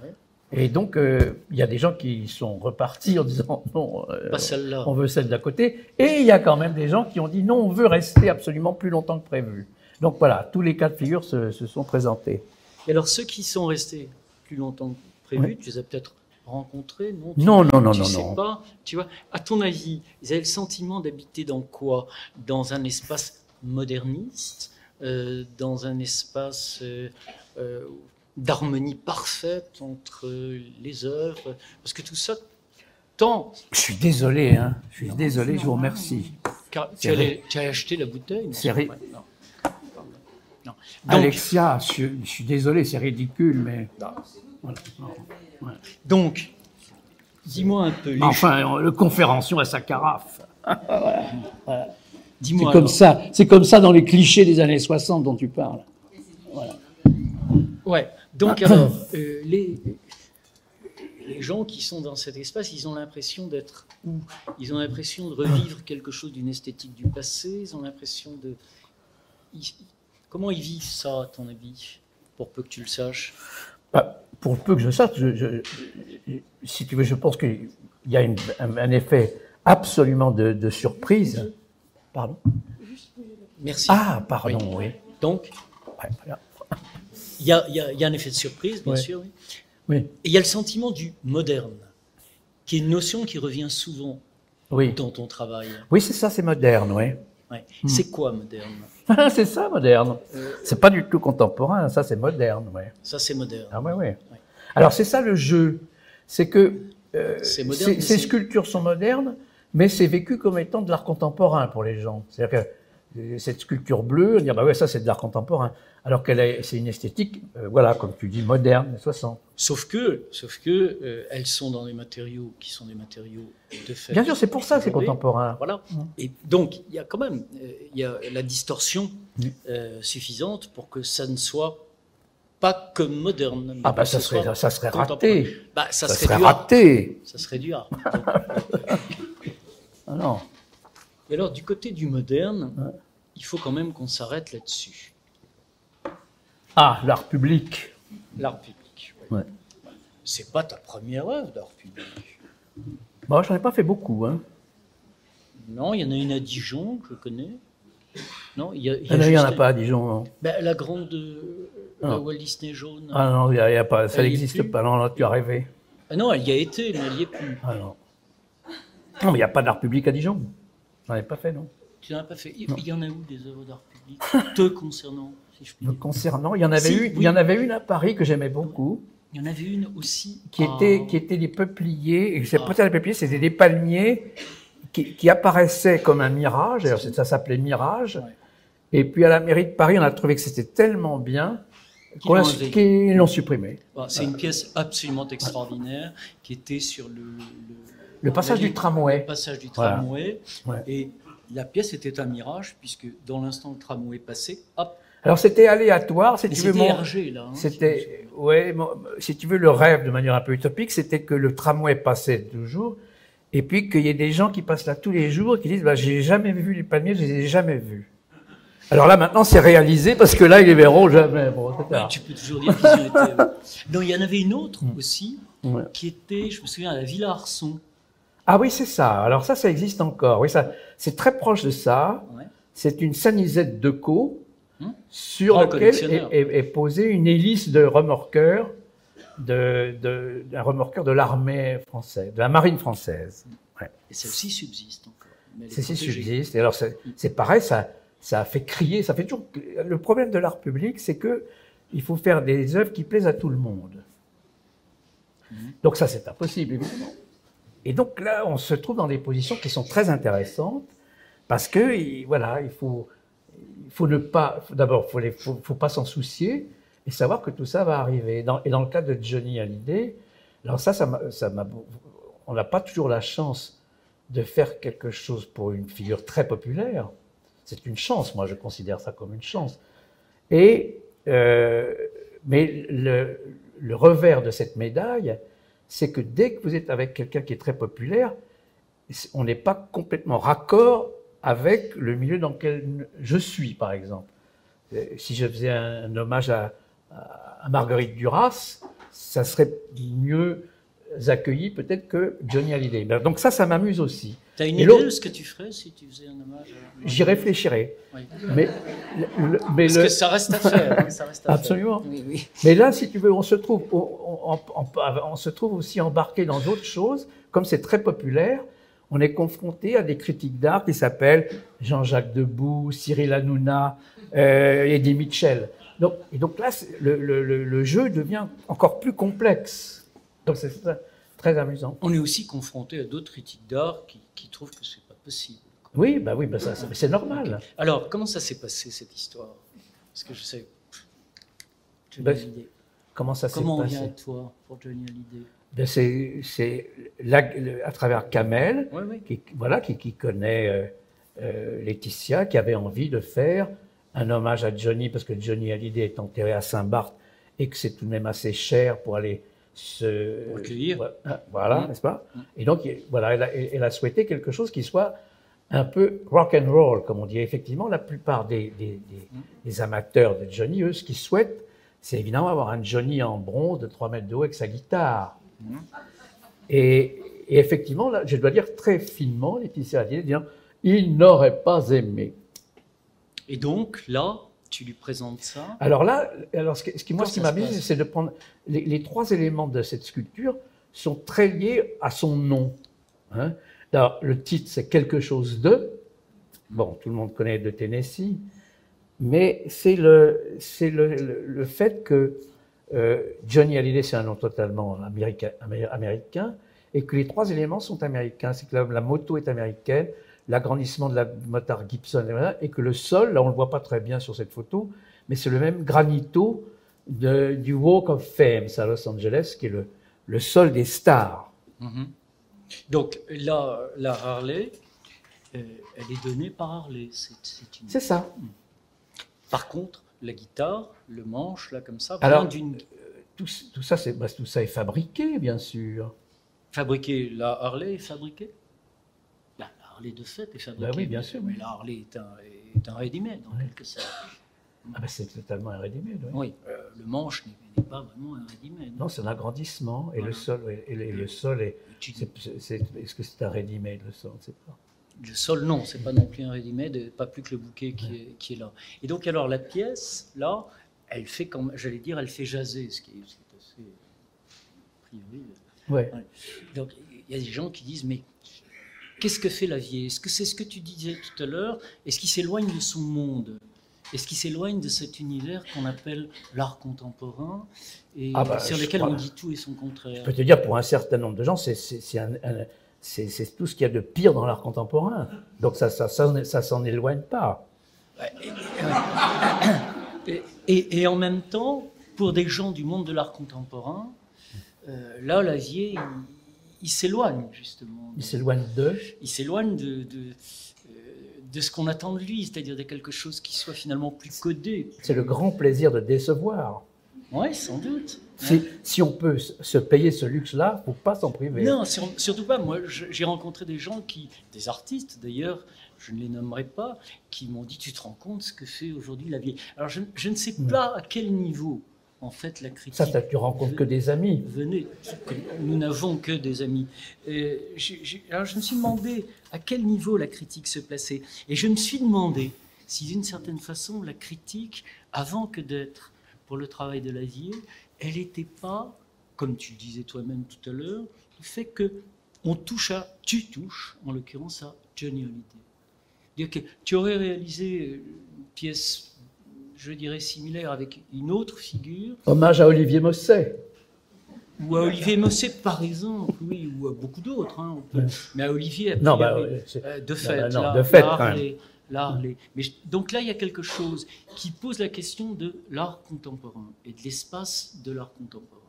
Ouais. Et donc, euh, il y a des gens qui sont repartis en disant (laughs) non, euh, Pas celle-là. on veut celle d'à côté. Et il y a quand même des gens qui ont dit non, on veut rester absolument plus longtemps que prévu. Donc voilà, tous les cas de figure se, se sont présentés. Et alors ceux qui sont restés plus longtemps que prévu, Oui. tu les as peut-être rencontrés, non? Tu- Non, non, non, tu non, sais non. pas, tu vois, à ton avis, ils avaient le sentiment d'habiter dans quoi? Dans un espace moderniste, dans un espace euh, euh, d'harmonie parfaite entre les œuvres, parce que tout ça, tant Je suis désolé, hein. Je suis désolé, je vous remercie. car tu, C'est allais- tu as acheté la bouteille C'est. Donc, Alexia, je, je suis désolé, c'est ridicule, mais. Voilà. donc, dis-moi un peu. les Enfin, le conférencier à sa carafe. (laughs) C'est comme alors. ça, c'est comme ça dans les clichés des années 60 dont tu parles. Ouais. Donc alors, euh, les, les gens qui sont dans cet espace, ils ont l'impression d'être où? Ils ont l'impression de revivre quelque chose d'une esthétique du passé. Ils ont l'impression de. ils- comment ils vivent ça, à ton avis Pour peu que tu le saches? Bah, pour peu que je sache, je- je- je- si tu veux, je pense qu'il y a une- un, un effet absolument de, de surprise. Pardon Merci. Ah, pardon, oui. Donc, Ouais, voilà. il y a, il y a- y a un effet de surprise, bien Ouais. sûr. oui. Oui, Et il y a le sentiment du moderne, qui est une notion qui revient souvent oui. dans ton travail. Oui, c'est ça, c'est moderne, oui. Ouais. Hmm. C'est quoi moderne? (laughs) C'est ça, moderne. Euh, C'est pas du tout contemporain, ça, c'est moderne, oui. Ça, c'est moderne. Ah, ouais, ouais. Alors, c'est ça le jeu. C'est que euh, ces, sculptures sont modernes, mais c'est vécu comme étant de l'art contemporain pour les gens. C'est-à-dire que euh, cette sculpture bleue, dit, ah bah ouais, ça, c'est de l'art contemporain. Alors qu'elle est, c'est une esthétique, euh, voilà, comme tu dis, moderne, des 60. Sauf que, sauf que euh, elles sont dans des matériaux qui sont des matériaux de fait. Bien sûr, c'est pour ça que c'est contemporain. Voilà. Et donc, il y a quand même euh, y a la distorsion Mm. suffisante pour que ça ne soit pas que moderne. Ah bah ça serait, ça serait raté. Bah, ça, Ça serait, serait raté. Ça serait du art. (laughs) Ah non. Et alors, du côté du moderne, Ouais. il faut quand même qu'on s'arrête là-dessus. Ah, l'art public. L'art public. ouais. Ouais. C'est pas ta première œuvre d'art public. Bon, j'en ai pas fait beaucoup, hein. Non, il y en a une à Dijon que je connais. Non, il y, a, il y a Ah non, Il n'y en a pas à Dijon, non. Ben, la grande euh, la Ah. Walt Disney jaune. Ah non, il y a, il y a pas, ça y n'existe pas. Non, non, tu as rêvé. Ah non, elle y a été, mais elle n'y est plus. Ah non. Non, mais il n'y a pas d'art public à Dijon. J'en ai pas fait, non. Tu n'en as pas fait. Il y en a où des œuvres d'art public (laughs) Te concernant, si je puis dire? concernant, il y en avait Si, eu, oui. il y en avait une à Paris que j'aimais beaucoup, Il y en avait une aussi. qui à- était, qui était des peupliers. Et c'est Ah. pas les peupliers, c'était des palmiers qui, qui apparaissaient comme un mirage. D'ailleurs, ça s'appelait mirage. Ouais. Et puis à la mairie de Paris, on a trouvé que c'était tellement bien Qu'ils l'ont supprimé. C'est une pièce absolument extraordinaire qui était sur le, le, Le passage du tramway. le passage du tramway. Et la pièce était un mirage, puisque dans l'instant le tramway passait, hop, Alors c'était aléatoire, si mais tu veux. c'était mon- Hergé là. hein, C'était ouais, si tu veux, le rêve de manière un peu utopique, c'était que le tramway passait toujours, et puis qu'il y ait des gens qui passent là tous les jours et qui disent, bah, j'ai jamais vu les palmiers, je les ai jamais vus. Alors là, maintenant, c'est réalisé parce que là, ils les verront jamais. Bon, tu peux toujours dire qu'ils ont été. Non, il y en avait une autre mm. aussi qui était, je me souviens, à la Villa Arson. Ah oui, c'est ça. Alors ça, ça existe encore. Oui, ça, c'est très proche de ça. C'est une sanisette de co hmm. sur laquelle est, posée une hélice de remorqueur de, de, d'un remorqueur de l'armée française, de la marine française. Et celle-ci subsiste encore. Celle-ci subsiste. Et alors, c'est, pareil, ça, ça a fait crier, ça fait toujours. Le problème de l'art public, c'est que il faut faire des œuvres qui plaisent à tout le monde. Hmm. Donc ça, c'est impossible, évidemment. Et donc là, on se trouve dans des positions qui sont très intéressantes parce que voilà, il faut, faut ne pas, d'abord, il faut, faut, pas s'en soucier et savoir que tout ça va arriver. Et dans le cas de Johnny Hallyday, alors ça, ça on n'a pas toujours la chance de faire quelque chose pour une figure très populaire. C'est une chance, moi je considère ça comme une chance. Et euh, mais le, revers de cette médaille, c'est que dès que vous êtes avec quelqu'un qui est très populaire, on n'est pas complètement raccord avec le milieu dans lequel je suis, par exemple. Si je faisais un, hommage à, Marguerite Duras, ça serait mieux accueilli peut-être que Johnny Hallyday. Ben, donc ça, ça m'amuse aussi. Tu as une idée de ce que tu ferais si tu faisais un hommage J'y réfléchirais. Mais, mais Parce que ça reste à faire. Hein, Absolument. Mais là, si tu veux, on se trouve, on, on, se trouve aussi embarqué dans d'autres choses. Comme c'est très populaire, on est confronté à des critiques d'art qui s'appellent Jean-Jacques Debout, Cyril Hanouna, euh, Eddie Mitchell. Donc, et donc là, le, le, le, jeu devient encore plus complexe. Donc c'est très amusant. On est aussi confronté à d'autres critiques d'art qui, qui trouvent que c'est pas possible. Oui, bah oui, bah ça, c'est normal. Alors, comment ça s'est passé cette histoire? Parce que je sais. Johnny ben, Comment ça s'est passé Comment on vient à toi pour Johnny Hallyday? Ben c'est à travers Kamel, Qui, voilà, qui, qui connaît euh, euh, Laetitia, qui avait envie de faire un hommage à Johnny, parce que Johnny Hallyday est enterré à Saint-Barth et que c'est tout de même assez cher pour aller se recueillir. Voilà, mmh. n'est-ce pas? Et donc, voilà, elle a, elle a, souhaité quelque chose qui soit un peu rock and roll, comme on dit. Effectivement, la plupart des, des, des, amateurs de Johnny, eux, ce qu'ils souhaitent, c'est évidemment avoir un Johnny en bronze de 3 mètres de haut avec sa guitare. Et, et, effectivement, là, je dois dire très finement, Laetitia Hallyday, disant, il n'aurait pas aimé. Et donc, là, tu lui présentes ça Alors là, alors ce, qui, moi, ce qui m'amuse, c'est de prendre les, les, trois éléments de cette sculpture sont très liés à son nom. Hein le titre, c'est quelque chose de. Bon, tout le monde connaît de Tennessee, mais c'est le, c'est le, le, fait que euh, Johnny Hallyday, c'est un nom totalement américain, américain, et que les trois éléments sont américains. C'est que la, moto est américaine, l'agrandissement de la motard Gibson, et que le sol, là on le voit pas très bien sur cette photo, mais c'est le même granito de, du Walk of Fame à Los Angeles, qui est le, le sol des stars. Mm-hmm. Donc là, la Harley, euh, elle est donnée par Harley. C'est ça. Hmm. Par contre, la guitare, le manche, là, comme ça, Alors, d'une... Euh, tout, tout, ça, c'est, bah, tout ça est fabriqué, bien sûr. Fabriqué, la Harley est fabriquée? La Harley de fait est fabriquée. Bah oui, bien sûr. Mais la Harley est un, est un ready-made, en quelque sorte. Ah ben c'est totalement un ready-made. Oui, euh, le manche n'est pas vraiment un ready-made. Non, c'est un agrandissement et le sol, et, le, sol est. Est-ce que c'est un ready-made le sol C'est pas. Le sol, non, c'est pas non plus un ready-made, pas plus que le bouquet qui, est, qui, est, là. Et donc alors la pièce là, elle fait comme j'allais dire, elle fait jaser, ce qui est, assez priori. Ouais. Donc il y a des gens qui disent mais qu'est-ce que fait la vie? Est-ce que c'est ce que tu disais tout à l'heure? Est-ce qu'il s'éloigne de son monde? Est-ce qu'il s'éloigne de cet univers qu'on appelle l'art contemporain et ah bah, sur lequel on dit tout et son contraire? Je peux te dire, pour un certain nombre de gens, c'est tout ce qu'il y a de pire dans l'art contemporain. Donc ça ça, ça, s'en éloigne pas. Et, en même temps, pour des gens du monde de l'art contemporain, euh, là, Lavier, il, il s'éloigne justement. Il s'éloigne de Il s'éloigne de de ce qu'on attend de lui, c'est-à-dire de quelque chose qui soit finalement plus codé. C'est le grand plaisir de décevoir. Oui, sans doute. Si, si on peut se payer ce luxe-là, faut pas s'en priver. Non, surtout pas. Moi, j'ai rencontré des gens qui, des artistes d'ailleurs, je ne les nommerai pas, qui m'ont dit Tu te rends compte ce que fait aujourd'hui la vie? Alors, je, je, ne sais hmm. pas à quel niveau, en fait, la critique. Ça, ça tu rencontres que des amis. Venez, nous n'avons que des amis. Euh, alors, je me suis demandé à quel niveau la critique se plaçait. Et je me suis demandé si, d'une certaine façon, la critique, avant que d'être pour le travail de la vie, elle n'était pas, comme tu le disais toi-même tout à l'heure, le fait que on touche à, tu touches, en l'occurrence à Johnny Hallyday. Dire que tu aurais réalisé une pièce, je dirais, similaire avec une autre figure. Hommage à Olivier Mosset. Ou à Olivier Mosset, par exemple, oui, ou à beaucoup d'autres. Hein, mais à Olivier, non, bah, euh, de fait, non, de fait l'art. Mais donc là, il y a quelque chose qui pose la question de l'art contemporain et de l'espace de l'art contemporain.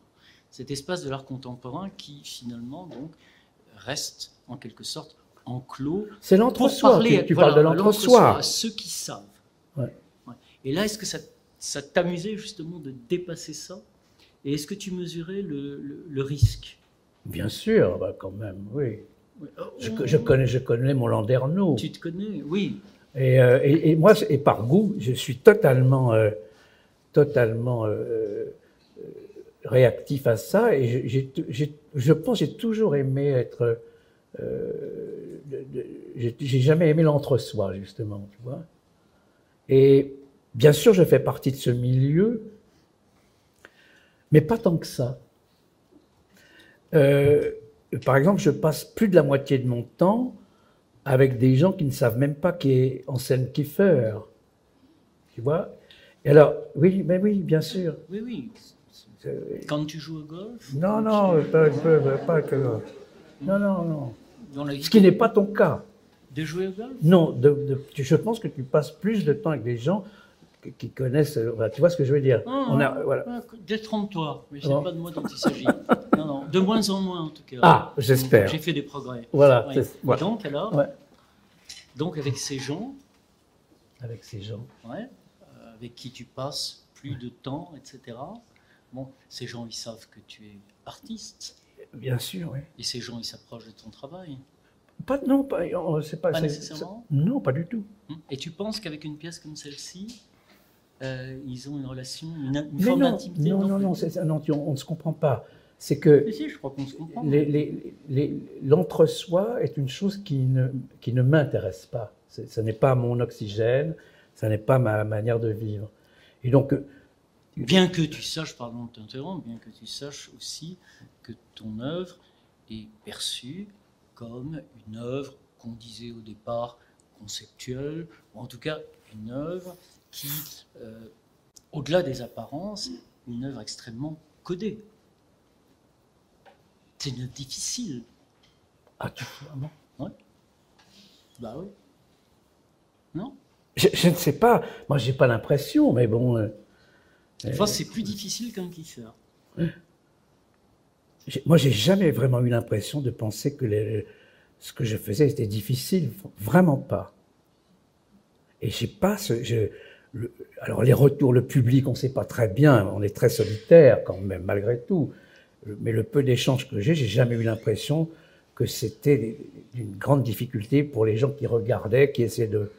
Cet espace de l'art contemporain qui finalement donc reste en quelque sorte enclos. C'est l'entre-soi. Tu, tu parles de l'entre-soi. À ceux qui savent. Et là, est-ce que ça, ça t'amusait justement de dépasser ça? Et est-ce que tu mesurais le, risque? Bien sûr, bah, quand même, oui. Je, je, connais, je connais mon Landerneau. Tu te connais, oui. Euh, et, et, moi, et par goût, je suis totalement, euh, totalement euh, réactif à ça. Et je pense j'ai toujours aimé être. j'ai jamais aimé l'entre-soi, justement, tu vois. Et bien sûr, je fais partie de ce milieu, mais pas tant que ça. par exemple, je passe plus de la moitié de mon temps avec des gens qui ne savent même pas qui est scène Kiefer. Tu vois? Et alors, oui, mais oui, bien sûr. Oui, oui. Quand tu joues au golf Non, non, pas, pas, que Non, non, non. Ce qui n'est pas ton cas. De jouer au golf? Non, de, je pense que tu passes plus de temps avec des gens qui, connaissent. tu vois ce que je veux dire ah, On a, voilà. Ah, Détrompe-toi, mais ce n'est pas de moi dont il s'agit. (laughs) non, non, de moins en moins en tout cas. Ah, j'espère. J'ai fait des progrès. Voilà. Donc alors, donc avec ces gens, avec ces gens, euh, avec qui tu passes plus de temps, etc. Bon, ces gens, ils savent que tu es artiste. Bien sûr, oui. Et ces gens, ils s'approchent de ton travail. Pas, non, pas, c'est pas, pas nécessairement. Non, pas du tout. Hum. Et tu penses qu'avec une pièce comme celle-ci, euh, ils ont une relation, une, forme d'intimité Non, non, non, non, non on, ne se comprend pas c'est que l'entre-soi est une chose qui ne, qui ne m'intéresse pas. Ce n'est pas mon oxygène, ce n'est pas ma manière de vivre. Et donc, euh, bien que tu saches, pardon de t'interrompre, bien que tu saches aussi que ton œuvre est perçue comme une œuvre qu'on disait au départ conceptuelle, ou en tout cas une œuvre qui, euh, au-delà des apparences, une œuvre extrêmement codée. C'est difficile. Ah, tu vraiment Ouais. Bah oui. Non? Je, ne sais pas. Moi, j'ai pas l'impression, mais bon. Euh, euh c'est plus difficile qu'un kiffeur. Moi, j'ai jamais vraiment eu l'impression de penser que les, ce que je faisais était difficile. Vraiment pas. Et j'ai pas ce. Je, alors, les retours, le public, on ne sait pas très bien. On est très solitaire quand même, malgré tout mais le peu d'échanges que j'ai, j'ai jamais eu l'impression que c'était une grande difficulté pour les gens qui regardaient, qui essaient de,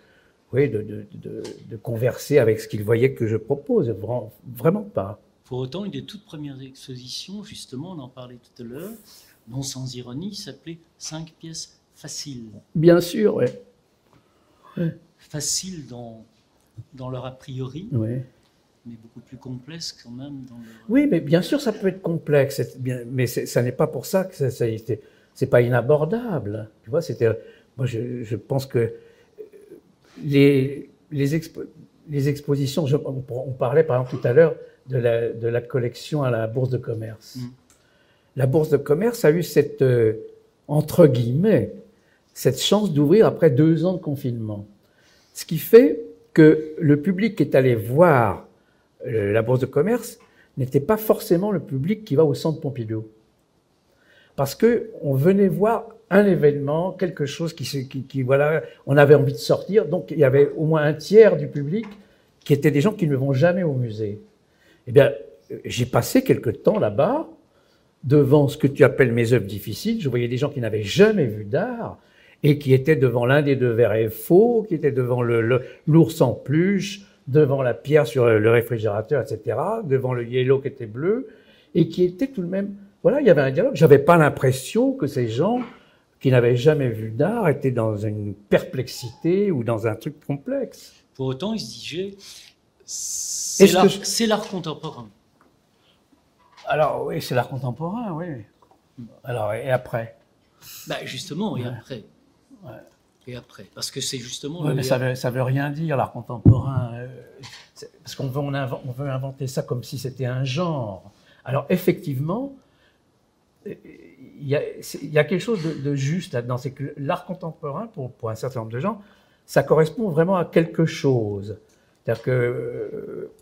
oui, de, de, de, de converser avec ce qu'ils voyaient que je propose. Vraiment pas. Pour autant, une des toutes premières expositions, justement, on en parlait tout à l'heure, non sans ironie, s'appelait Cinq pièces faciles. Bien sûr, oui. Ouais. Faciles dans, dans leur a priori. Oui mais beaucoup plus complexe quand même. Dans le... Oui, mais bien sûr, ça peut être complexe, mais ça n'est pas pour ça que ça, c'est pas inabordable. Tu vois, c'était, moi, je, je, pense que les les, les expositions, on, parlait par exemple tout à l'heure de la, de la collection à la bourse de commerce. Mm. La bourse de commerce a eu cette euh, entre guillemets cette chance d'ouvrir après deux ans de confinement, ce qui fait que le public est allé voir euh, la bourse de commerce n'était pas forcément le public qui va au centre Pompidou. Parce que on venait voir un événement, quelque chose qui, qui, qui, voilà, on avait envie de sortir. Donc il y avait au moins un tiers du public qui étaient des gens qui ne vont jamais au musée. Eh bien, j'ai passé quelque temps là-bas, devant ce que tu appelles mes œuvres difficiles. Je voyais des gens qui n'avaient jamais vu d'art et qui étaient devant l'un des deux verres faux, qui étaient devant l'ours en pluche, devant la pierre sur le réfrigérateur, etc., devant le yellow qui était bleu, et qui étaient tout de même... Voilà, il y avait un dialogue. J'avais pas l'impression que ces gens qui n'avaient jamais vu d'art étaient dans une perplexité ou dans un truc complexe. Pour autant, ils se disaient, c'est l'art contemporain. Alors oui, c'est l'art contemporain, oui. Alors et après? Bah, Justement, et après. Et après. Parce que c'est justement. mais ça veut, ça veut rien dire, l'art contemporain. Euh, parce qu'on veut, on, veut inventer ça comme si c'était un genre. Alors effectivement, il y a, il y a quelque chose de, juste là-dedans. C'est que l'art contemporain, pour, pour un certain nombre de gens, ça correspond vraiment à quelque chose. C'est-à-dire que euh,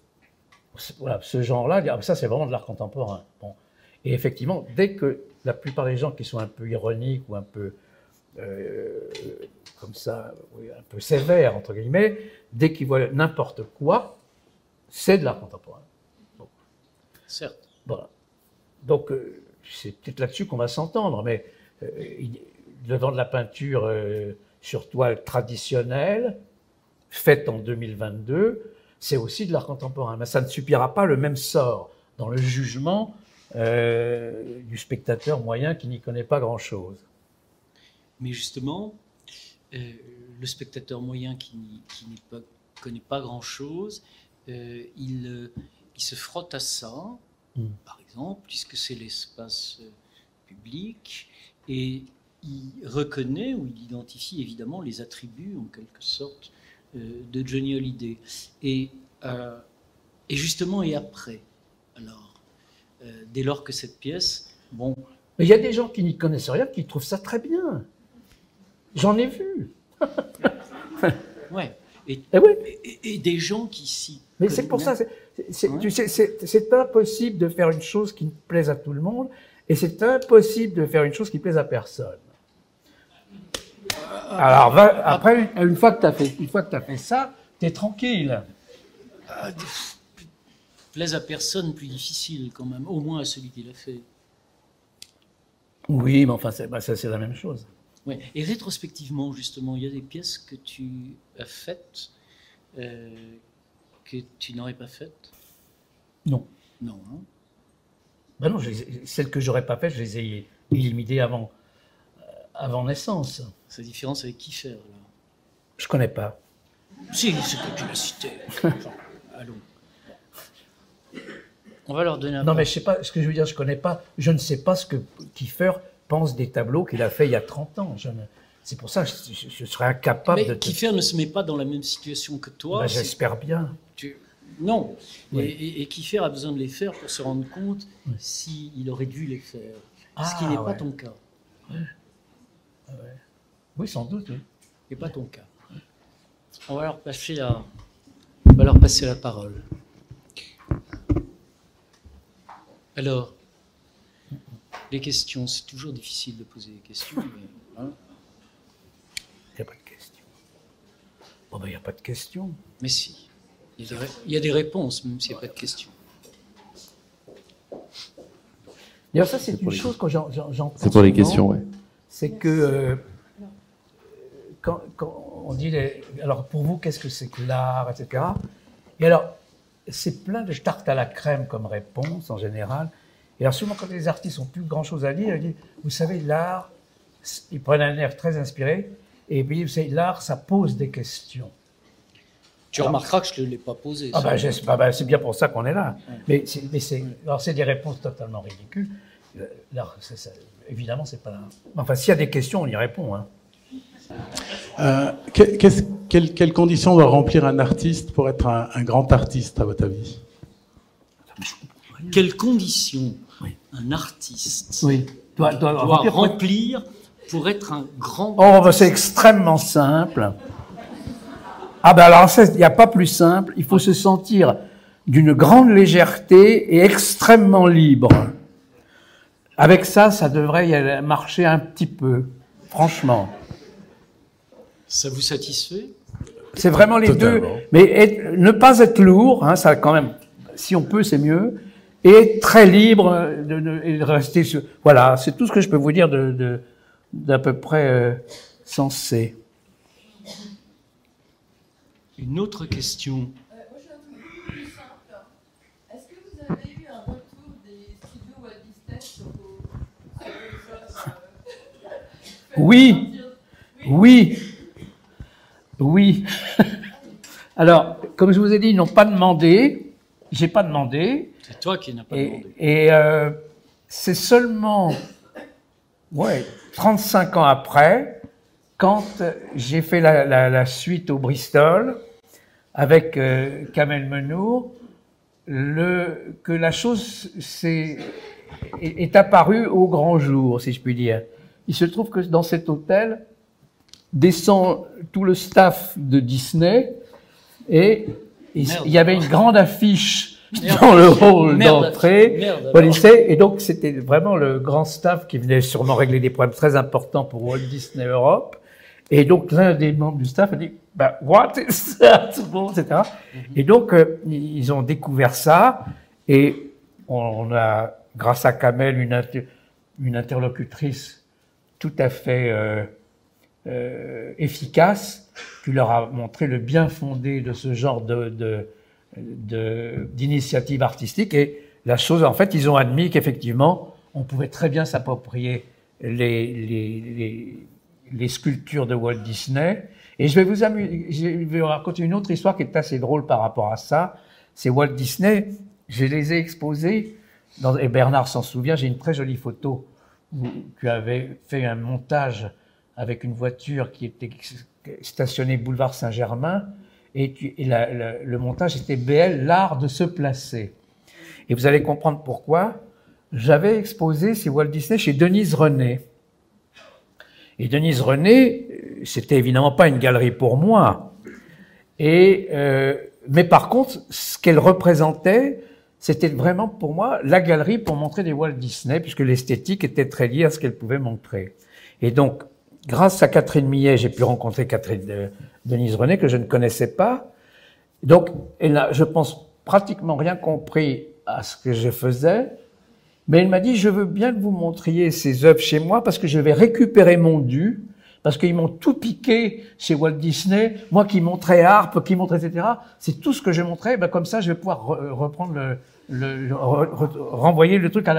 voilà, ce genre-là, ça c'est vraiment de l'art contemporain. Bon. Et effectivement, dès que la plupart des gens qui sont un peu ironiques ou un peu euh, comme ça, un peu sévères, entre guillemets, dès qu'ils voient n'importe quoi, c'est de l'art contemporain. Certes. Voilà. Donc, euh, c'est peut-être là-dessus qu'on va s'entendre, mais euh, devant de la peinture sur toile traditionnelle, faite en 2022, c'est aussi de l'art contemporain. Mais ça ne suffira pas le même sort dans le jugement euh, du spectateur moyen qui n'y connaît pas grand-chose. Mais justement, euh, le spectateur moyen qui n'y connaît pas grand-chose, euh, il, il, se frotte à ça, hmm. par exemple, puisque c'est l'espace public, et il reconnaît ou il identifie évidemment les attributs, en quelque sorte, euh, de Johnny Hallyday. Et, euh, et justement, et après Alors, euh, dès lors que cette pièce, bon. Mais il y a des gens qui n'y connaissent rien, qui trouvent ça très bien. J'en ai vu. (laughs) ouais. Et, eh et, et, des gens qui s'y. Mais c'est pour ça, c'est impossible de faire une chose qui plaise à tout le monde, et c'est impossible de faire une chose qui plaise à personne. Alors, après, une fois que tu as fait, une fois que as fait ça, t'es tranquille. Plaise à personne, plus difficile quand même, au moins à celui qui l'a fait. Oui, mais enfin, bah, ça c'est la même chose. Ouais. Et rétrospectivement, justement, il y a des pièces que tu as faites euh, que tu n'aurais pas faites? Non. Non. Hein? Ben non, celles que j'aurais pas faites, je les ai éliminées avant, euh, avant naissance. Sa différence avec Kiefer, là. Je connais pas. Si, c'est que tu l'as cité. (laughs) allons. On va leur donner un Non, mais je sais pas, ce que je veux dire, je connais pas, je ne sais pas ce que Kiefer pense des tableaux qu'il a fait il y a 30 ans. Je C'est pour ça que je, serais incapable mais de. Kiefer ne se met pas dans la même situation que toi. Ben, j'espère bien. Non. Et, et, Kiefer a besoin de les faire pour se rendre compte s'il aurait dû les faire. ce qui ah, n'est pas ton cas. Ouais. Ouais. Oui, sans doute, oui. Et pas ton cas. On va leur passer la, on va leur passer la parole. Alors, les questions, c'est toujours difficile de poser des questions. Il n'y a pas de questions. Bon, ben, il n'y a pas de questions. Mais si. Il y, a des, réponses, même s'il n'y a pas de questions. D'ailleurs, ça, c'est une chose que j'entends. C'est pour les questions, oui. C'est que euh, quand, on dit, alors pour vous, qu'est-ce que c'est que l'art, etc. Et alors, c'est plein de tartes à la crème comme réponse en général. Et alors souvent, quand les artistes n'ont plus grand-chose à dire, ils disent, vous savez, l'art, ils prennent un air très inspiré, et puis, vous savez, l'art, ça pose des questions. Tu remarqueras que je ne l'ai pas posé. Ah ben, c'est bien pour ça qu'on est là. Mais c'est, alors c'est des réponses totalement ridicules. Euh, l'art, évidemment, c'est pas. Enfin, s'il y a des questions, on y répond. Hein. Euh, quelles, conditions doit remplir un artiste pour être un, grand artiste, à votre avis? Quelles conditions? Un artiste doit, remplir, pour être un grand Oh, bah, c'est extrêmement simple. Ah ben alors, il n'y a pas plus simple. Il faut se sentir d'une grande légèreté et extrêmement libre. Avec ça, ça devrait marcher un petit peu, franchement. Ça vous satisfait? C'est vraiment les deux. Mais ne pas être lourd, hein, ça quand même, si on peut, c'est mieux. Et très libre de, de, et de rester sur. Voilà, c'est tout ce que je peux vous dire de, de d'à peu près euh, sensé. Une autre question. Moi, j'ai un truc plus simple. Est-ce que vous avez eu un retour des studios Walt Disney sur vos, (laughs) sur vos œuvres euh, (laughs) Oui. Oui, oui. (laughs) Alors, comme je vous ai dit, ils n'ont pas demandé. J'ai pas demandé. C'est toi qui n'as pas Et, demandé. et, euh, c'est seulement, ouais, 35 ans après, quand j'ai fait la, la- la suite au Bristol avec euh, Kamel Menour, le, que la chose est, est apparue au grand jour, si je puis dire. Il se trouve que dans cet hôtel descend tout le staff de Disney et il y avait une grande affiche. Dans le Merde. d'entrée. Disney. Et donc, c'était vraiment le grand staff qui venait sûrement régler des problèmes très importants pour Walt Disney Europe. Et donc, l'un des membres du staff a dit, bah, what is that? (laughs) Bon, etc. Et donc, euh, ils ont découvert ça. Et on a, grâce à Kamel, une, inter- une interlocutrice tout à fait euh, euh, efficace, qui leur a montré le bien fondé de ce genre de, de, de- d'initiative artistique. Et la chose, en fait, ils ont admis qu'effectivement, on pouvait très bien s'approprier les, les, les, sculptures de Walt Disney. Et je vais vous raconter une autre histoire qui est assez drôle par rapport à ça. C'est Walt Disney. Je les ai exposés, et Bernard s'en souvient, j'ai une très jolie photo où tu avais fait un montage avec une voiture qui était stationnée boulevard Saint-Germain et, le montage était BL, l'art de se placer. Et vous allez comprendre pourquoi. J'avais exposé ces Walt Disney chez Denise René. Et Denise René, euh, c'était évidemment pas une galerie pour moi. Et euh, mais par contre, ce qu'elle représentait, c'était vraiment pour moi la galerie pour montrer des Walt Disney, puisque l'esthétique était très liée à ce qu'elle pouvait montrer. Et donc, grâce à Catherine Millet, j'ai pu rencontrer Catherine euh, Denise René que je ne connaissais pas. Donc, elle n'a, je pense, pratiquement rien compris à ce que je faisais. Mais elle m'a dit, je veux bien que vous montriez ces œuvres chez moi parce que je vais récupérer mon dû, parce qu'ils m'ont tout piqué chez Walt Disney, moi qui montrais Harpe, qui montrais etc. C'est tout ce que je montrais, ben comme ça je vais pouvoir re- reprendre le, le re- re- renvoyer le truc à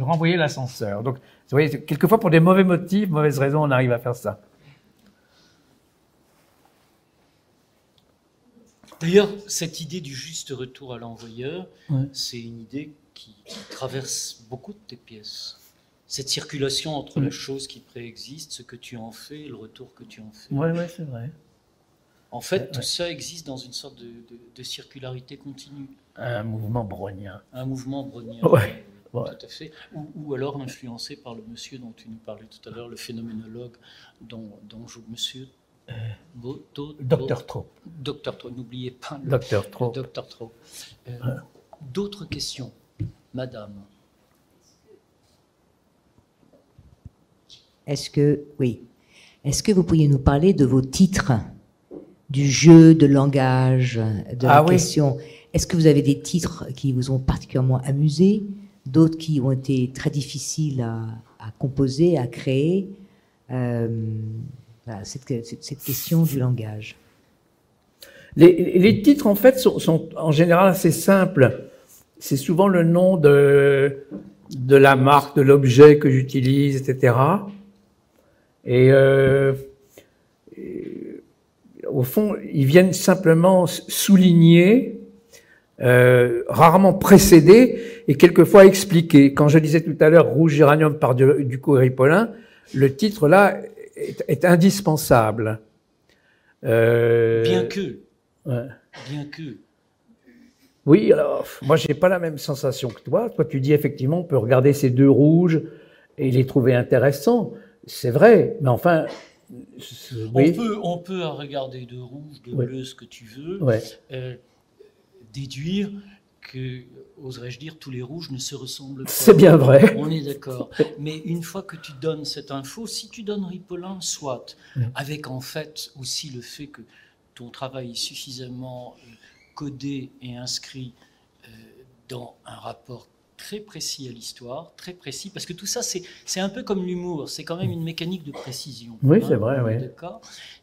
renvoyer l'ascenseur. Donc, vous voyez, quelquefois pour des mauvais motifs, mauvaises raisons, on arrive à faire ça. D'ailleurs, cette idée du juste retour à l'envoyeur, Ouais. c'est une idée qui, qui traverse beaucoup de tes pièces. Cette circulation entre la chose qui préexiste, ce que tu en fais et le retour que tu en fais. Ouais, ouais, c'est vrai. En fait, Ouais. tout ça existe dans une sorte de, de- de circularité continue, Un mouvement brownien. un mouvement brownien. Ouais, ouais. Tout à fait. Ou, ou alors influencé par le monsieur dont tu nous parlais tout à l'heure, le phénoménologue dont, dont joue monsieur. Boto- Docteur Trop. Docteur Trop, n'oubliez pas le, Docteur Trop. Docteur Trop. Euh, D'autres questions, madame? Est-ce que, oui, est-ce que vous pourriez nous parler de vos titres, du jeu de langage, de la Ah oui. question Est-ce que vous avez des titres qui vous ont particulièrement amusé, d'autres qui ont été très difficiles à, à composer, à créer Euh, voilà, cette, cette- question du langage. Les, les titres, en fait, sont, sont en général assez simples. C'est souvent le nom de, de la marque, de l'objet que j'utilise, etc. Et, euh, et au fond, ils viennent simplement souligner, euh, rarement précéder et quelquefois expliquer. Quand je disais tout à l'heure Rouge Géranium par Du- Ducos et Ripollin, le titre là est, est indispensable. Euh, Bien que, ouais. bien que, Oui, alors, moi, j'ai pas la même sensation que toi. Toi, tu dis effectivement, on peut regarder ces deux rouges et les trouver intéressants. C'est vrai, mais enfin, oui, on, peut, on peut regarder de rouge, de bleu, ce que tu veux, ouais, euh, déduire que, oserais-je dire, tous les rouges ne se ressemblent pas. c'est bien vrai. On est d'accord. Mais une fois que tu donnes cette info, si tu donnes Ripollin, soit, Oui. avec en fait aussi le fait que ton travail est suffisamment euh, codé et inscrit euh, dans un rapport très précis à l'histoire, très précis, parce que tout ça, c'est un peu comme l'humour, c'est quand même une mécanique de précision. Oui, c'est vrai, oui. D'accord.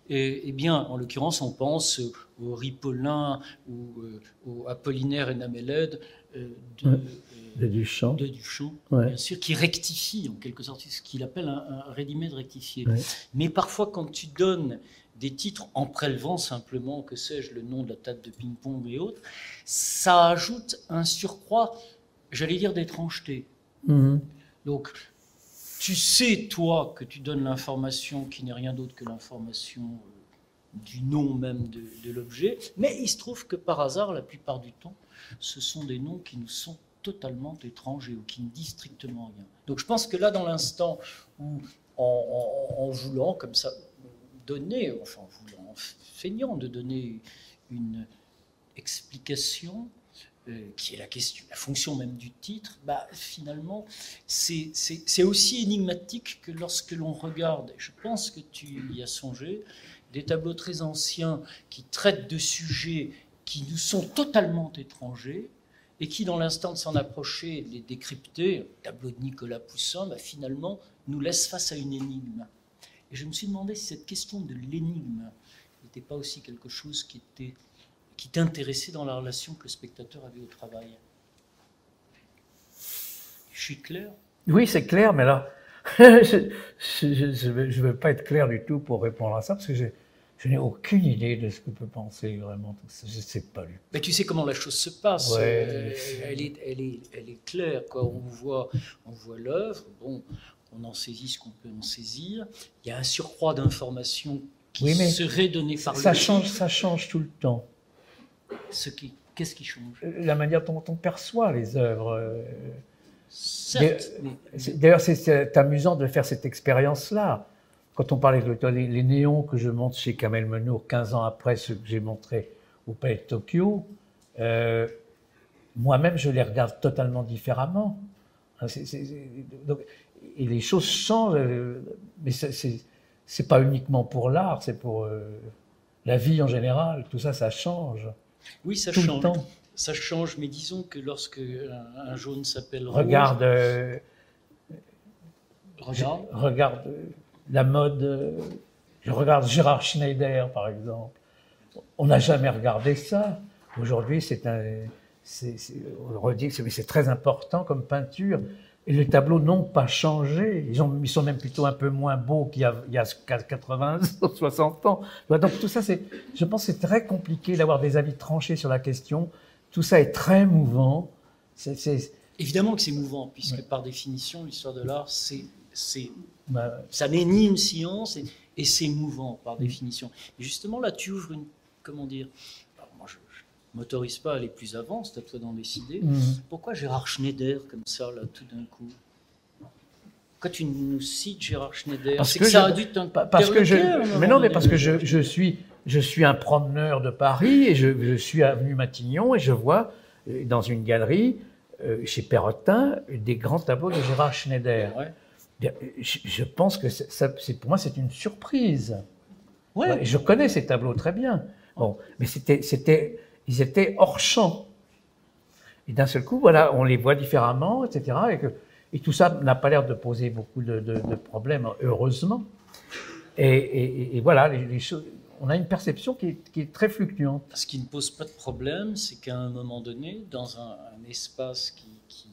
Et, eh bien, en l'occurrence, on pense au Ripollin ou euh, au Apollinaire et Namélède euh, de, Ouais. euh, De Duchamp. de Duchamp, Ouais. bien sûr, qui rectifie en quelque sorte, ce qu'il appelle un, un ready-made rectifié. Ouais. Mais parfois, quand tu donnes des titres en prélevant simplement, que sais-je, le nom de la table de ping-pong et autres, ça ajoute un surcroît, j'allais dire, d'étrangeté. Mhm. Donc, tu sais, toi, que tu donnes l'information qui n'est rien d'autre que l'information du nom même de, l'objet, mais il se trouve que par hasard, la plupart du temps, ce sont des noms qui nous sont totalement étrangers ou qui ne disent strictement rien. Donc je pense que là, dans l'instant où, en, voulant comme ça donner, enfin en voulant, en feignant de donner une explication, euh, qui est la question, la fonction même du titre, bah, finalement, c'est aussi énigmatique que lorsque l'on regarde, et je pense que tu y as songé, des tableaux très anciens qui traitent de sujets qui nous sont totalement étrangers et qui, dans l'instant de s'en approcher, les décrypter, le tableau de Nicolas Poussin, bah, finalement, nous laisse face à une énigme. Et je me suis demandé si cette question de l'énigme n'était pas aussi quelque chose qui était qui t'intéressait dans la relation que le spectateur avait au travail. Je suis clair? Oui, c'est clair, mais là, (laughs) je ne veux, pas être clair du tout pour répondre à ça, parce que je, je n'ai aucune idée de ce que peut penser vraiment tout ça. Je ne sais pas du tout. Mais tu sais comment la chose se passe. Ouais. Euh, elle, est, elle, est, elle est claire. Quoi. On voit, on voit l'œuvre. Bon, on en saisit ce qu'on peut en saisir. Il y a un surcroît d'informations qui Oui, mais serait donné par Ça le change, ça change tout le temps. Ce qui, qu'est-ce qui change? La manière dont on perçoit les œuvres. D'ailleurs, c'est- amusant de faire cette expérience-là. Quand on parlait de les, les néons que je montre chez Kamel Menour 15 ans après ce que j'ai montré au Palais de Tokyo, euh, moi-même, je les regarde totalement différemment. Hein, donc, et les choses changent, euh, mais c'est- pas uniquement pour l'art, c'est pour euh, la vie en général. Tout ça, ça change oui, ça tout le change. temps. Ça change, mais disons que lorsque un, un jaune s'appelle Regarde. euh, regarde, Je regarde euh, la mode. euh, Je regarde Gérard Schneider, par exemple. On n'a jamais regardé ça. Aujourd'hui, c'est un. on redit que c'est- très important comme peinture. Et les tableaux n'ont pas changé. Ils, ont, ils sont même plutôt un peu moins beaux qu'il y a, il y a 80 ou 60 ans. Donc tout ça, c'est, je pense que c'est très compliqué d'avoir des avis tranchés sur la question. Tout ça est très mouvant. Évidemment que c'est mouvant, puisque Ouais. par définition, l'histoire de l'art, c'est, bah, ça n'est ni une science et, et c'est mouvant par Mm. définition. Et justement, là, tu ouvres une. Comment dire alors, Moi, je ne m'autorise pas à aller plus avant, c'est à toi d'en décider. mhm. Pourquoi Gérard Schneider, comme ça, là, tout d'un coup? Quand tu nous cites Gérard Schneider, Parce c'est que que, ça a dû Pa- Parce que je, mais non, mais parce que je, je suis, je suis un promeneur de Paris et je, je suis avenue Matignon et je vois euh, dans une galerie euh, chez Perrotin des grands tableaux de Gérard Schneider. Ouais. Je, je pense que ça, pour moi c'est une surprise. Ouais. Ouais, Je connais ces tableaux très bien. Bon, mais c'était, c'était, ils étaient hors champ. Et d'un seul coup, voilà, on les voit différemment, etc. Et, que, et tout ça n'a pas l'air de poser beaucoup de, de- de problèmes, heureusement. Et, et- et voilà, les, les choses, on a une perception qui est, qui est très fluctuante. Ce qui ne pose pas de problème, c'est qu'à un moment donné, dans un, un espace qui, qui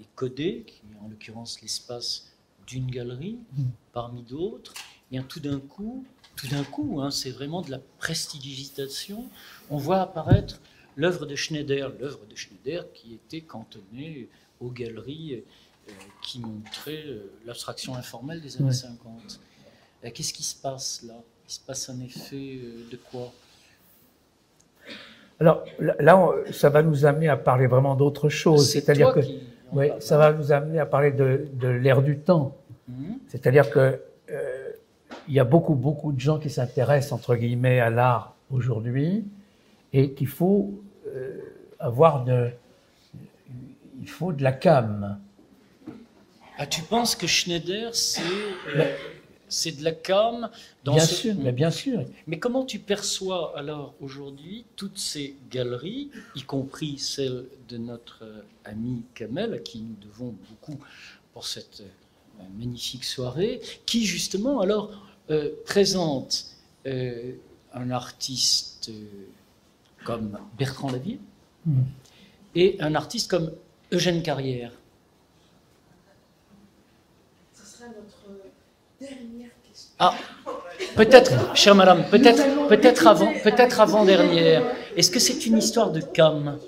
est codé, qui est en l'occurrence l'espace d'une galerie Mm. parmi d'autres, bien tout d'un coup, tout d'un coup, hein, c'est vraiment de la prestidigitation. On voit apparaître l'œuvre de Schneider, l'œuvre de Schneider qui était cantonnée aux galeries euh, qui montraient euh, l'abstraction informelle des années Ouais. 50. Euh, Qu'est-ce qui se passe là? Il se passe un effet euh, de quoi? Alors là, on- ça va nous amener à parler vraiment d'autre chose. C'est C'est-à-dire que ça va nous amener à parler de, de l'ère du temps. Mhm. C'est-à-dire que euh, il y a beaucoup, beaucoup de gens qui s'intéressent entre guillemets à l'art aujourd'hui et qu'il faut euh, avoir de, il faut de la cam. Ah, tu penses que Schneider, c'est euh, c'est de la cam. Dans Bien ce- sûr, mais bien sûr. Mais comment tu perçois alors aujourd'hui toutes ces galeries, y compris celle de notre euh, ami Kamel, à qui nous devons beaucoup pour cette euh, magnifique soirée, qui justement alors euh, présente euh, un artiste comme Bertrand Laville Mm. et un artiste comme Eugène Carrière. Ce sera notre dernière question. Ah, peut-être, chère madame, peut-être, peut-être avant, peut-être avant dernière. Est-ce que c'est une histoire de cam,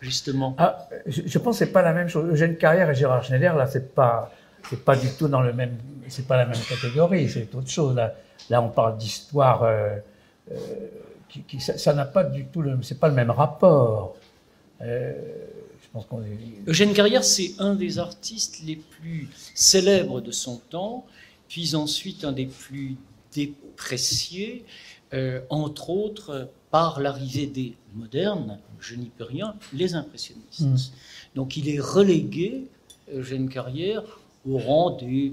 justement? Ah, je, je pense que c'est pas la même chose. Eugène Carrière et Gérard Schneider, là, c'est pas, c'est pas du tout dans le même, c'est pas la même catégorie, c'est autre chose. Là, là on parle d'histoire, euh, euh, qui, qui- ça ça n'a pas du tout le, c'est pas le même rapport. Euh, pense qu'on est. Eugène Carrière, c'est un des artistes les plus célèbres de son temps, puis ensuite un des plus dépréciés, euh, entre autres par l'arrivée des modernes, je n'y peux rien, les impressionnistes. Mm. Donc il est relégué, Eugène Carrière, au rang des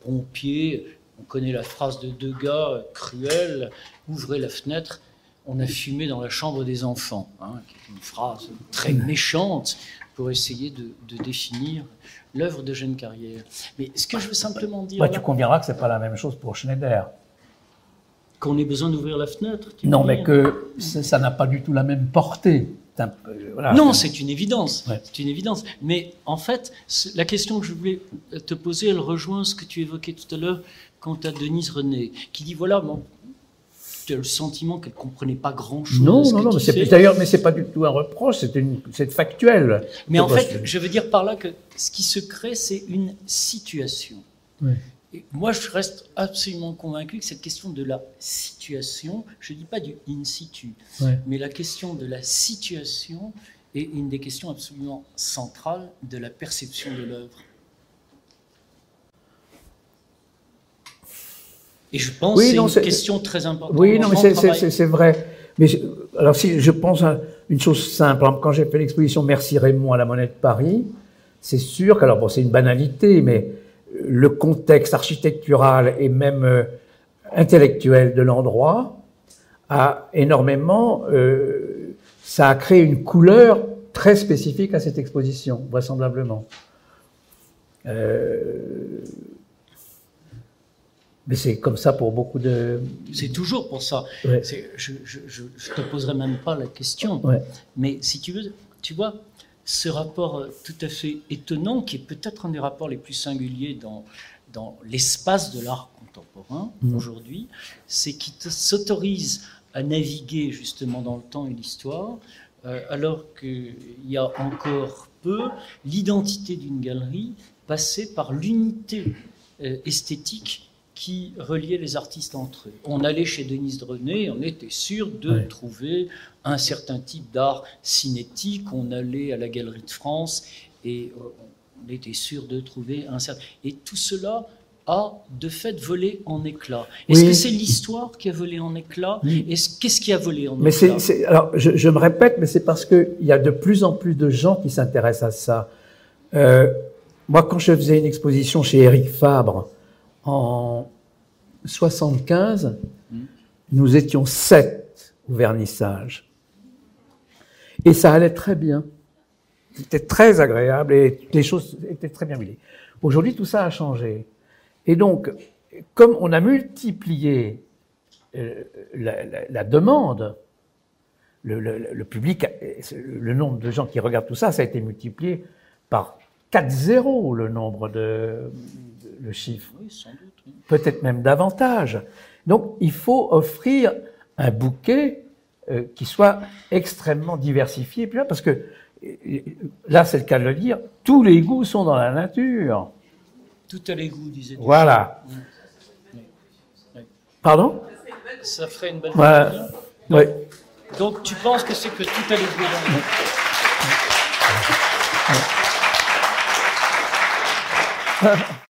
pompiers. On connaît la phrase de Degas, euh, cruelle, ouvrez la fenêtre, on a fumé dans la chambre des enfants, hein, qui est une phrase très méchante pour essayer de, de définir l'œuvre d'Eugène Carrière. Mais ce que je veux simplement dire, là, tu conviendras que c'est pas la même chose pour Schneider. qu'on ait besoin d'ouvrir la fenêtre. tu Non, mais dire que ça n'a pas du tout la même portée. C'est un peu- voilà. Non, c'est une évidence. Ouais. C'est une évidence. Mais en fait, ce- la question que je voulais te poser, elle rejoint ce que tu évoquais tout à l'heure quant à Denise René, qui dit voilà, bon, tu as le sentiment qu'elle comprenait pas grand-chose. Non, non, non, mais d'ailleurs, mais c'est pas du tout un reproche, c'est une, c'est factuel. Mais en fait, que- je veux dire par là que ce qui se crée, c'est une situation. Et moi, je reste absolument convaincu que cette question de la situation, je ne dis pas du in situ, Ouais. mais la question de la situation est une des questions absolument centrales de la perception de l'œuvre. Et je pense Oui, que c'est une question très importante. Oui, non, mais c'est- vrai. Mais je- alors, si je pense à une chose simple, exemple, quand j'ai fait l'exposition Merci Raymond à la Monnaie de Paris, c'est sûr qu'alors bon, c'est une banalité, mais euh, le contexte architectural et même euh, intellectuel de l'endroit a énormément, euh, ça a créé une couleur très spécifique à cette exposition, vraisemblablement. Euh, mais c'est comme ça pour beaucoup de. C'est toujours pour ça. Ouais. Je ne te poserai même pas la question. Ouais. Mais si tu veux, tu vois, ce rapport euh, tout à fait étonnant, qui est peut-être un des rapports les plus singuliers dans, dans l'espace de l'art contemporain Mhm. aujourd'hui, c'est qu'il s'autorise à naviguer justement dans le temps et l'histoire, euh, alors qu'il y a encore peu, l'identité d'une galerie passait par l'unité euh, esthétique qui reliait les artistes entre eux. On allait chez Denise Drenet, on était sûr de trouver un certain type d'art cinétique. On allait à la Galerie de France et euh, on était sûr de trouver un certain. Et tout cela a de fait volé en éclats. Est-ce Oui. que c'est l'histoire qui a volé en éclats Oui. Qu'est-ce qui a volé en Mais éclats alors, je, je me répète, mais c'est parce qu'il y a de plus en plus de gens qui s'intéressent à ça. Euh, moi, quand je faisais une exposition chez Éric Fabre en 75, nous étions sept au vernissage. Et ça allait très bien. C'était très agréable et les choses étaient très bien huilées. Aujourd'hui, tout ça a changé. Et donc, comme on a multiplié euh, la, demande, le, le- public, le nombre de gens qui regardent tout ça, ça a été multiplié par 4-0 le nombre de- le chiffre, Oui, sans doute. oui. peut-être même davantage. Donc il faut offrir un bouquet euh, qui soit extrêmement diversifié, parce que euh, là c'est le cas de le dire, tous les goûts sont dans la nature. Tout à l'égout, disait. Voilà. Oui. Oui. Pardon? Ça ferait une belle Voilà. conclusion. Oui. Donc tu penses que c'est que tout à l'égout dans le- (laughs)